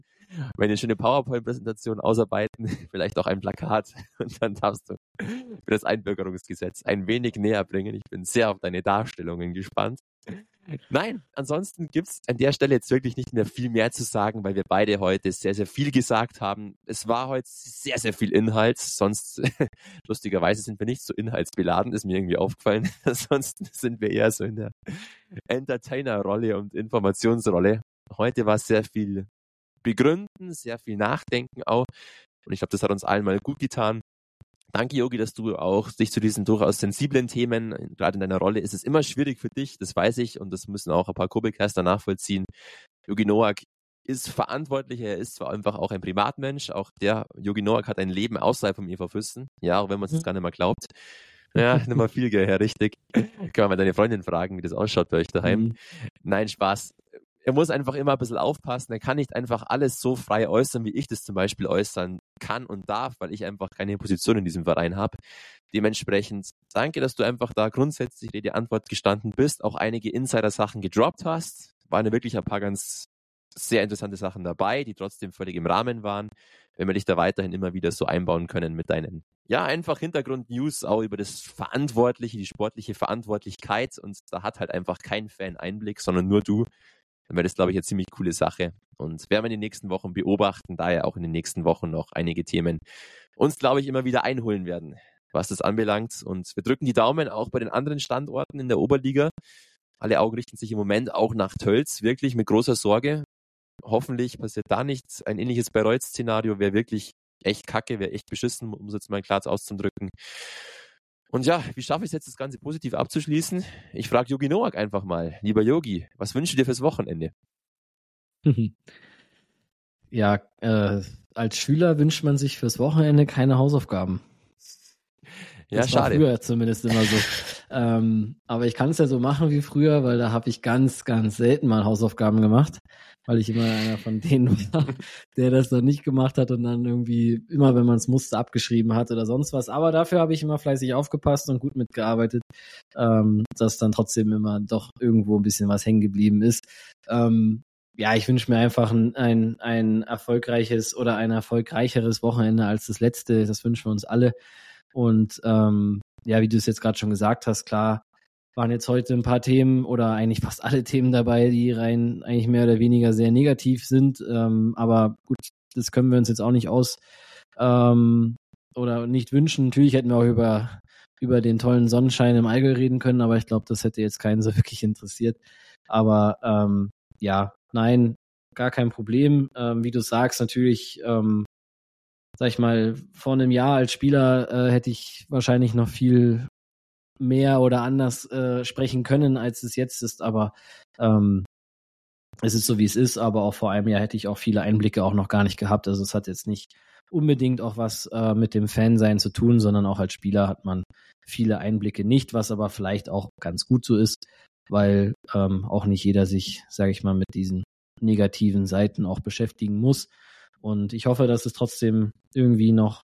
Wenn eine schöne PowerPoint-Präsentation ausarbeiten, vielleicht auch ein Plakat und dann darfst du für das Einbürgerungsgesetz ein wenig näher bringen. Ich bin sehr auf deine Darstellungen gespannt. Nein, ansonsten gibt's an der Stelle jetzt wirklich nicht mehr viel mehr zu sagen, weil wir beide heute sehr, sehr viel gesagt haben. Es war heute sehr, sehr viel Inhalt. Sonst, lustigerweise, sind wir nicht so inhaltsbeladen, ist mir irgendwie aufgefallen. Ansonsten sind wir eher so in der Entertainer-Rolle und Informationsrolle. Heute war sehr viel Begründen, sehr viel Nachdenken auch. Und ich glaube, das hat uns allen mal gut getan. Danke, Yogi, dass du auch dich zu diesen durchaus sensiblen Themen, gerade in deiner Rolle, ist es immer schwierig für dich, das weiß ich und das müssen auch ein paar Kurbelcaster nachvollziehen. Yogi Noak ist verantwortlich, er ist zwar einfach auch ein Privatmensch, auch der Yogi Noak hat ein Leben außerhalb vom EV Füssen, ja, auch wenn man es jetzt gar nicht mehr glaubt. Ja, nicht mal viel, gell, Herr Richtig. Kann man mal deine Freundin fragen, wie das ausschaut bei euch daheim. Mhm. Nein, Spaß. Er muss einfach immer ein bisschen aufpassen. Er kann nicht einfach alles so frei äußern, wie ich das zum Beispiel äußern kann und darf, weil ich einfach keine Position in diesem Verein habe. Dementsprechend danke, dass du einfach da grundsätzlich Rede Antwort gestanden bist, auch einige Insider-Sachen gedroppt hast. Waren wirklich ein paar ganz sehr interessante Sachen dabei, die trotzdem völlig im Rahmen waren. Wenn wir dich da weiterhin immer wieder so einbauen können mit deinen, ja, einfach Hintergrund-News auch über das Verantwortliche, die sportliche Verantwortlichkeit. Und da hat halt einfach kein Fan Einblick, sondern nur du. Dann wäre das, glaube ich, eine ziemlich coole Sache. Und werden wir in den nächsten Wochen beobachten, da ja auch in den nächsten Wochen noch einige Themen uns, glaube ich, immer wieder einholen werden, was das anbelangt. Und wir drücken die Daumen auch bei den anderen Standorten in der Oberliga. Alle Augen richten sich im Moment auch nach Tölz, wirklich mit großer Sorge. Hoffentlich passiert da nichts. Ein ähnliches Bayreuth-Szenario wäre wirklich echt kacke, wäre echt beschissen, um es jetzt mal klar auszudrücken. Und ja, wie schaffe ich es jetzt, das Ganze positiv abzuschließen? Ich frage Yogi Noak einfach mal. Lieber Yogi, was wünschst du dir fürs Wochenende? Ja, äh, als Schüler wünscht man sich fürs Wochenende keine Hausaufgaben. Ja, das schade. War früher zumindest immer so. ähm, aber ich kann es ja so machen wie früher, weil da habe ich ganz, ganz selten mal Hausaufgaben gemacht, weil ich immer einer von denen war, der das dann nicht gemacht hat und dann irgendwie immer, wenn man es musste, abgeschrieben hat oder sonst was. Aber dafür habe ich immer fleißig aufgepasst und gut mitgearbeitet, ähm, dass dann trotzdem immer doch irgendwo ein bisschen was hängen geblieben ist. Ähm, ja, ich wünsche mir einfach ein, ein, ein erfolgreiches oder ein erfolgreicheres Wochenende als das letzte. Das wünschen wir uns alle. Und ähm, ja, wie du es jetzt gerade schon gesagt hast, klar, waren jetzt heute ein paar Themen oder eigentlich fast alle Themen dabei, die rein eigentlich mehr oder weniger sehr negativ sind. Ähm, aber gut, das können wir uns jetzt auch nicht aus ähm, oder nicht wünschen. Natürlich hätten wir auch über, über den tollen Sonnenschein im Allgäu reden können, aber ich glaube, das hätte jetzt keinen so wirklich interessiert. Aber ähm, ja, nein, gar kein Problem. Ähm, wie du sagst, natürlich ähm, sag ich mal, vor einem Jahr als Spieler äh, hätte ich wahrscheinlich noch viel mehr oder anders äh, sprechen können, als es jetzt ist, aber ähm, es ist so, wie es ist, aber auch vor einem Jahr hätte ich auch viele Einblicke auch noch gar nicht gehabt. Also es hat jetzt nicht unbedingt auch was äh, mit dem Fansein zu tun, sondern auch als Spieler hat man viele Einblicke nicht, was aber vielleicht auch ganz gut so ist, weil ähm, auch nicht jeder sich, sage ich mal, mit diesen negativen Seiten auch beschäftigen muss. Und ich hoffe, dass es trotzdem irgendwie noch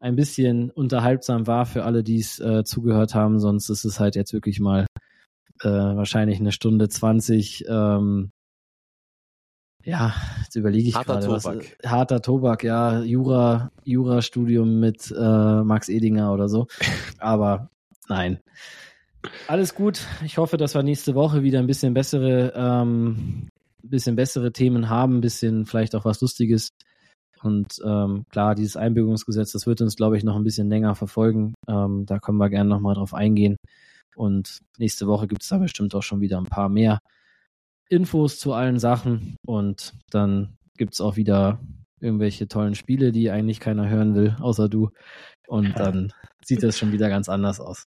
ein bisschen unterhaltsam war für alle, die es äh, zugehört haben. Sonst ist es halt jetzt wirklich mal äh, wahrscheinlich eine Stunde zwanzig. Ähm, ja, jetzt überlege ich harter gerade. Tobak. Was, äh, harter Tobak, ja. Jura, Jura-Studium mit äh, Max Edinger oder so. Aber nein. Alles gut. Ich hoffe, dass wir nächste Woche wieder ein bisschen bessere, ähm, bisschen bessere Themen haben, ein bisschen vielleicht auch was Lustiges und ähm, klar, dieses Einbürgerungsgesetz, das wird uns, glaube ich, noch ein bisschen länger verfolgen. Ähm, da können wir gerne nochmal drauf eingehen. Und nächste Woche gibt es da bestimmt auch schon wieder ein paar mehr Infos zu allen Sachen. Und dann gibt es auch wieder irgendwelche tollen Spiele, die eigentlich keiner hören will, außer du. Und dann sieht das schon wieder ganz anders aus.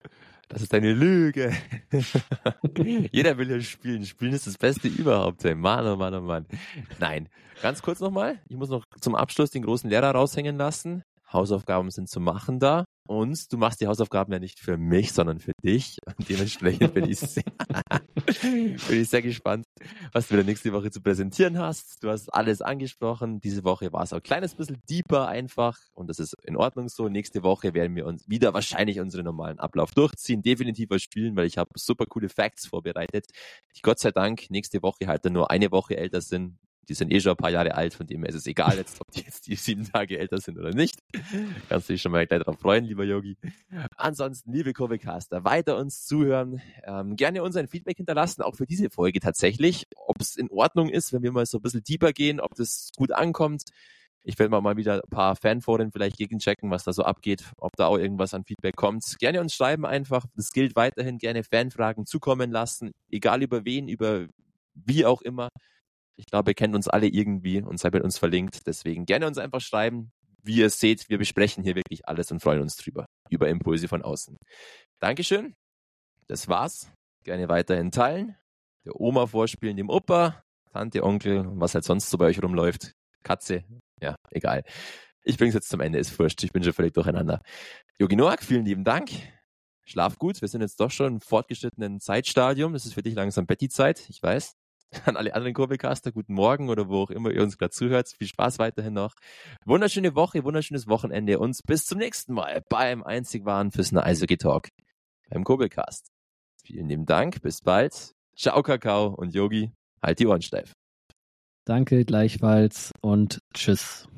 Das ist eine Lüge. Jeder will ja spielen. Spielen ist das Beste überhaupt. Ey. Mann, oh Mann, oh Mann. Nein. Ganz kurz nochmal. Ich muss noch zum Abschluss den großen Lehrer raushängen lassen. Hausaufgaben sind zu machen da. Und du machst die Hausaufgaben ja nicht für mich, sondern für dich. Und dementsprechend bin ich, sehr, bin ich sehr gespannt, was du wieder nächste Woche zu präsentieren hast. Du hast alles angesprochen. Diese Woche war es auch ein kleines bisschen deeper einfach. Und das ist in Ordnung so. Nächste Woche werden wir uns wieder wahrscheinlich unseren normalen Ablauf durchziehen. Definitiv was spielen, weil ich habe super coole Facts vorbereitet, die Gott sei Dank nächste Woche halt dann nur eine Woche älter sind die sind eh schon ein paar Jahre alt, von dem ist es egal jetzt, ob die jetzt die sieben Tage älter sind oder nicht. Kannst du dich schon mal gleich darauf freuen, lieber Yogi. Ansonsten, liebe Kurvecaster, weiter uns zuhören. Ähm, gerne uns ein Feedback hinterlassen, auch für diese Folge tatsächlich, ob es in Ordnung ist, wenn wir mal so ein bisschen deeper gehen, ob das gut ankommt. Ich werde mal wieder ein paar Fanforen vielleicht gegenchecken, was da so abgeht, ob da auch irgendwas an Feedback kommt. Gerne uns schreiben einfach. Das gilt weiterhin. Gerne Fanfragen zukommen lassen. Egal über wen, über wie auch immer. Ich glaube, ihr kennt uns alle irgendwie und seid mit uns verlinkt. Deswegen gerne uns einfach schreiben. Wie ihr seht, wir besprechen hier wirklich alles und freuen uns drüber. Über Impulse von außen. Dankeschön. Das war's. Gerne weiterhin teilen. Der Oma vorspielen, dem Opa. Tante, Onkel, was halt sonst so bei euch rumläuft. Katze, ja, egal. Ich bring's jetzt zum Ende, ist wurscht. Ich bin schon völlig durcheinander. Jogi Noak, vielen lieben Dank. Schlaf gut. Wir sind jetzt doch schon im fortgeschrittenen Zeitstadium. Das ist für dich langsam Betty-Zeit, ich weiß. An alle anderen Kurbelcaster, guten Morgen oder wo auch immer ihr uns gerade zuhört. Viel Spaß weiterhin noch. Wunderschöne Woche, wunderschönes Wochenende und bis zum nächsten Mal beim einzig wahren Füssen Eishockey Talk beim Kurbelcast. Vielen lieben Dank, bis bald. Ciao Kakao und Yogi, halt die Ohren steif. Danke gleichfalls und tschüss.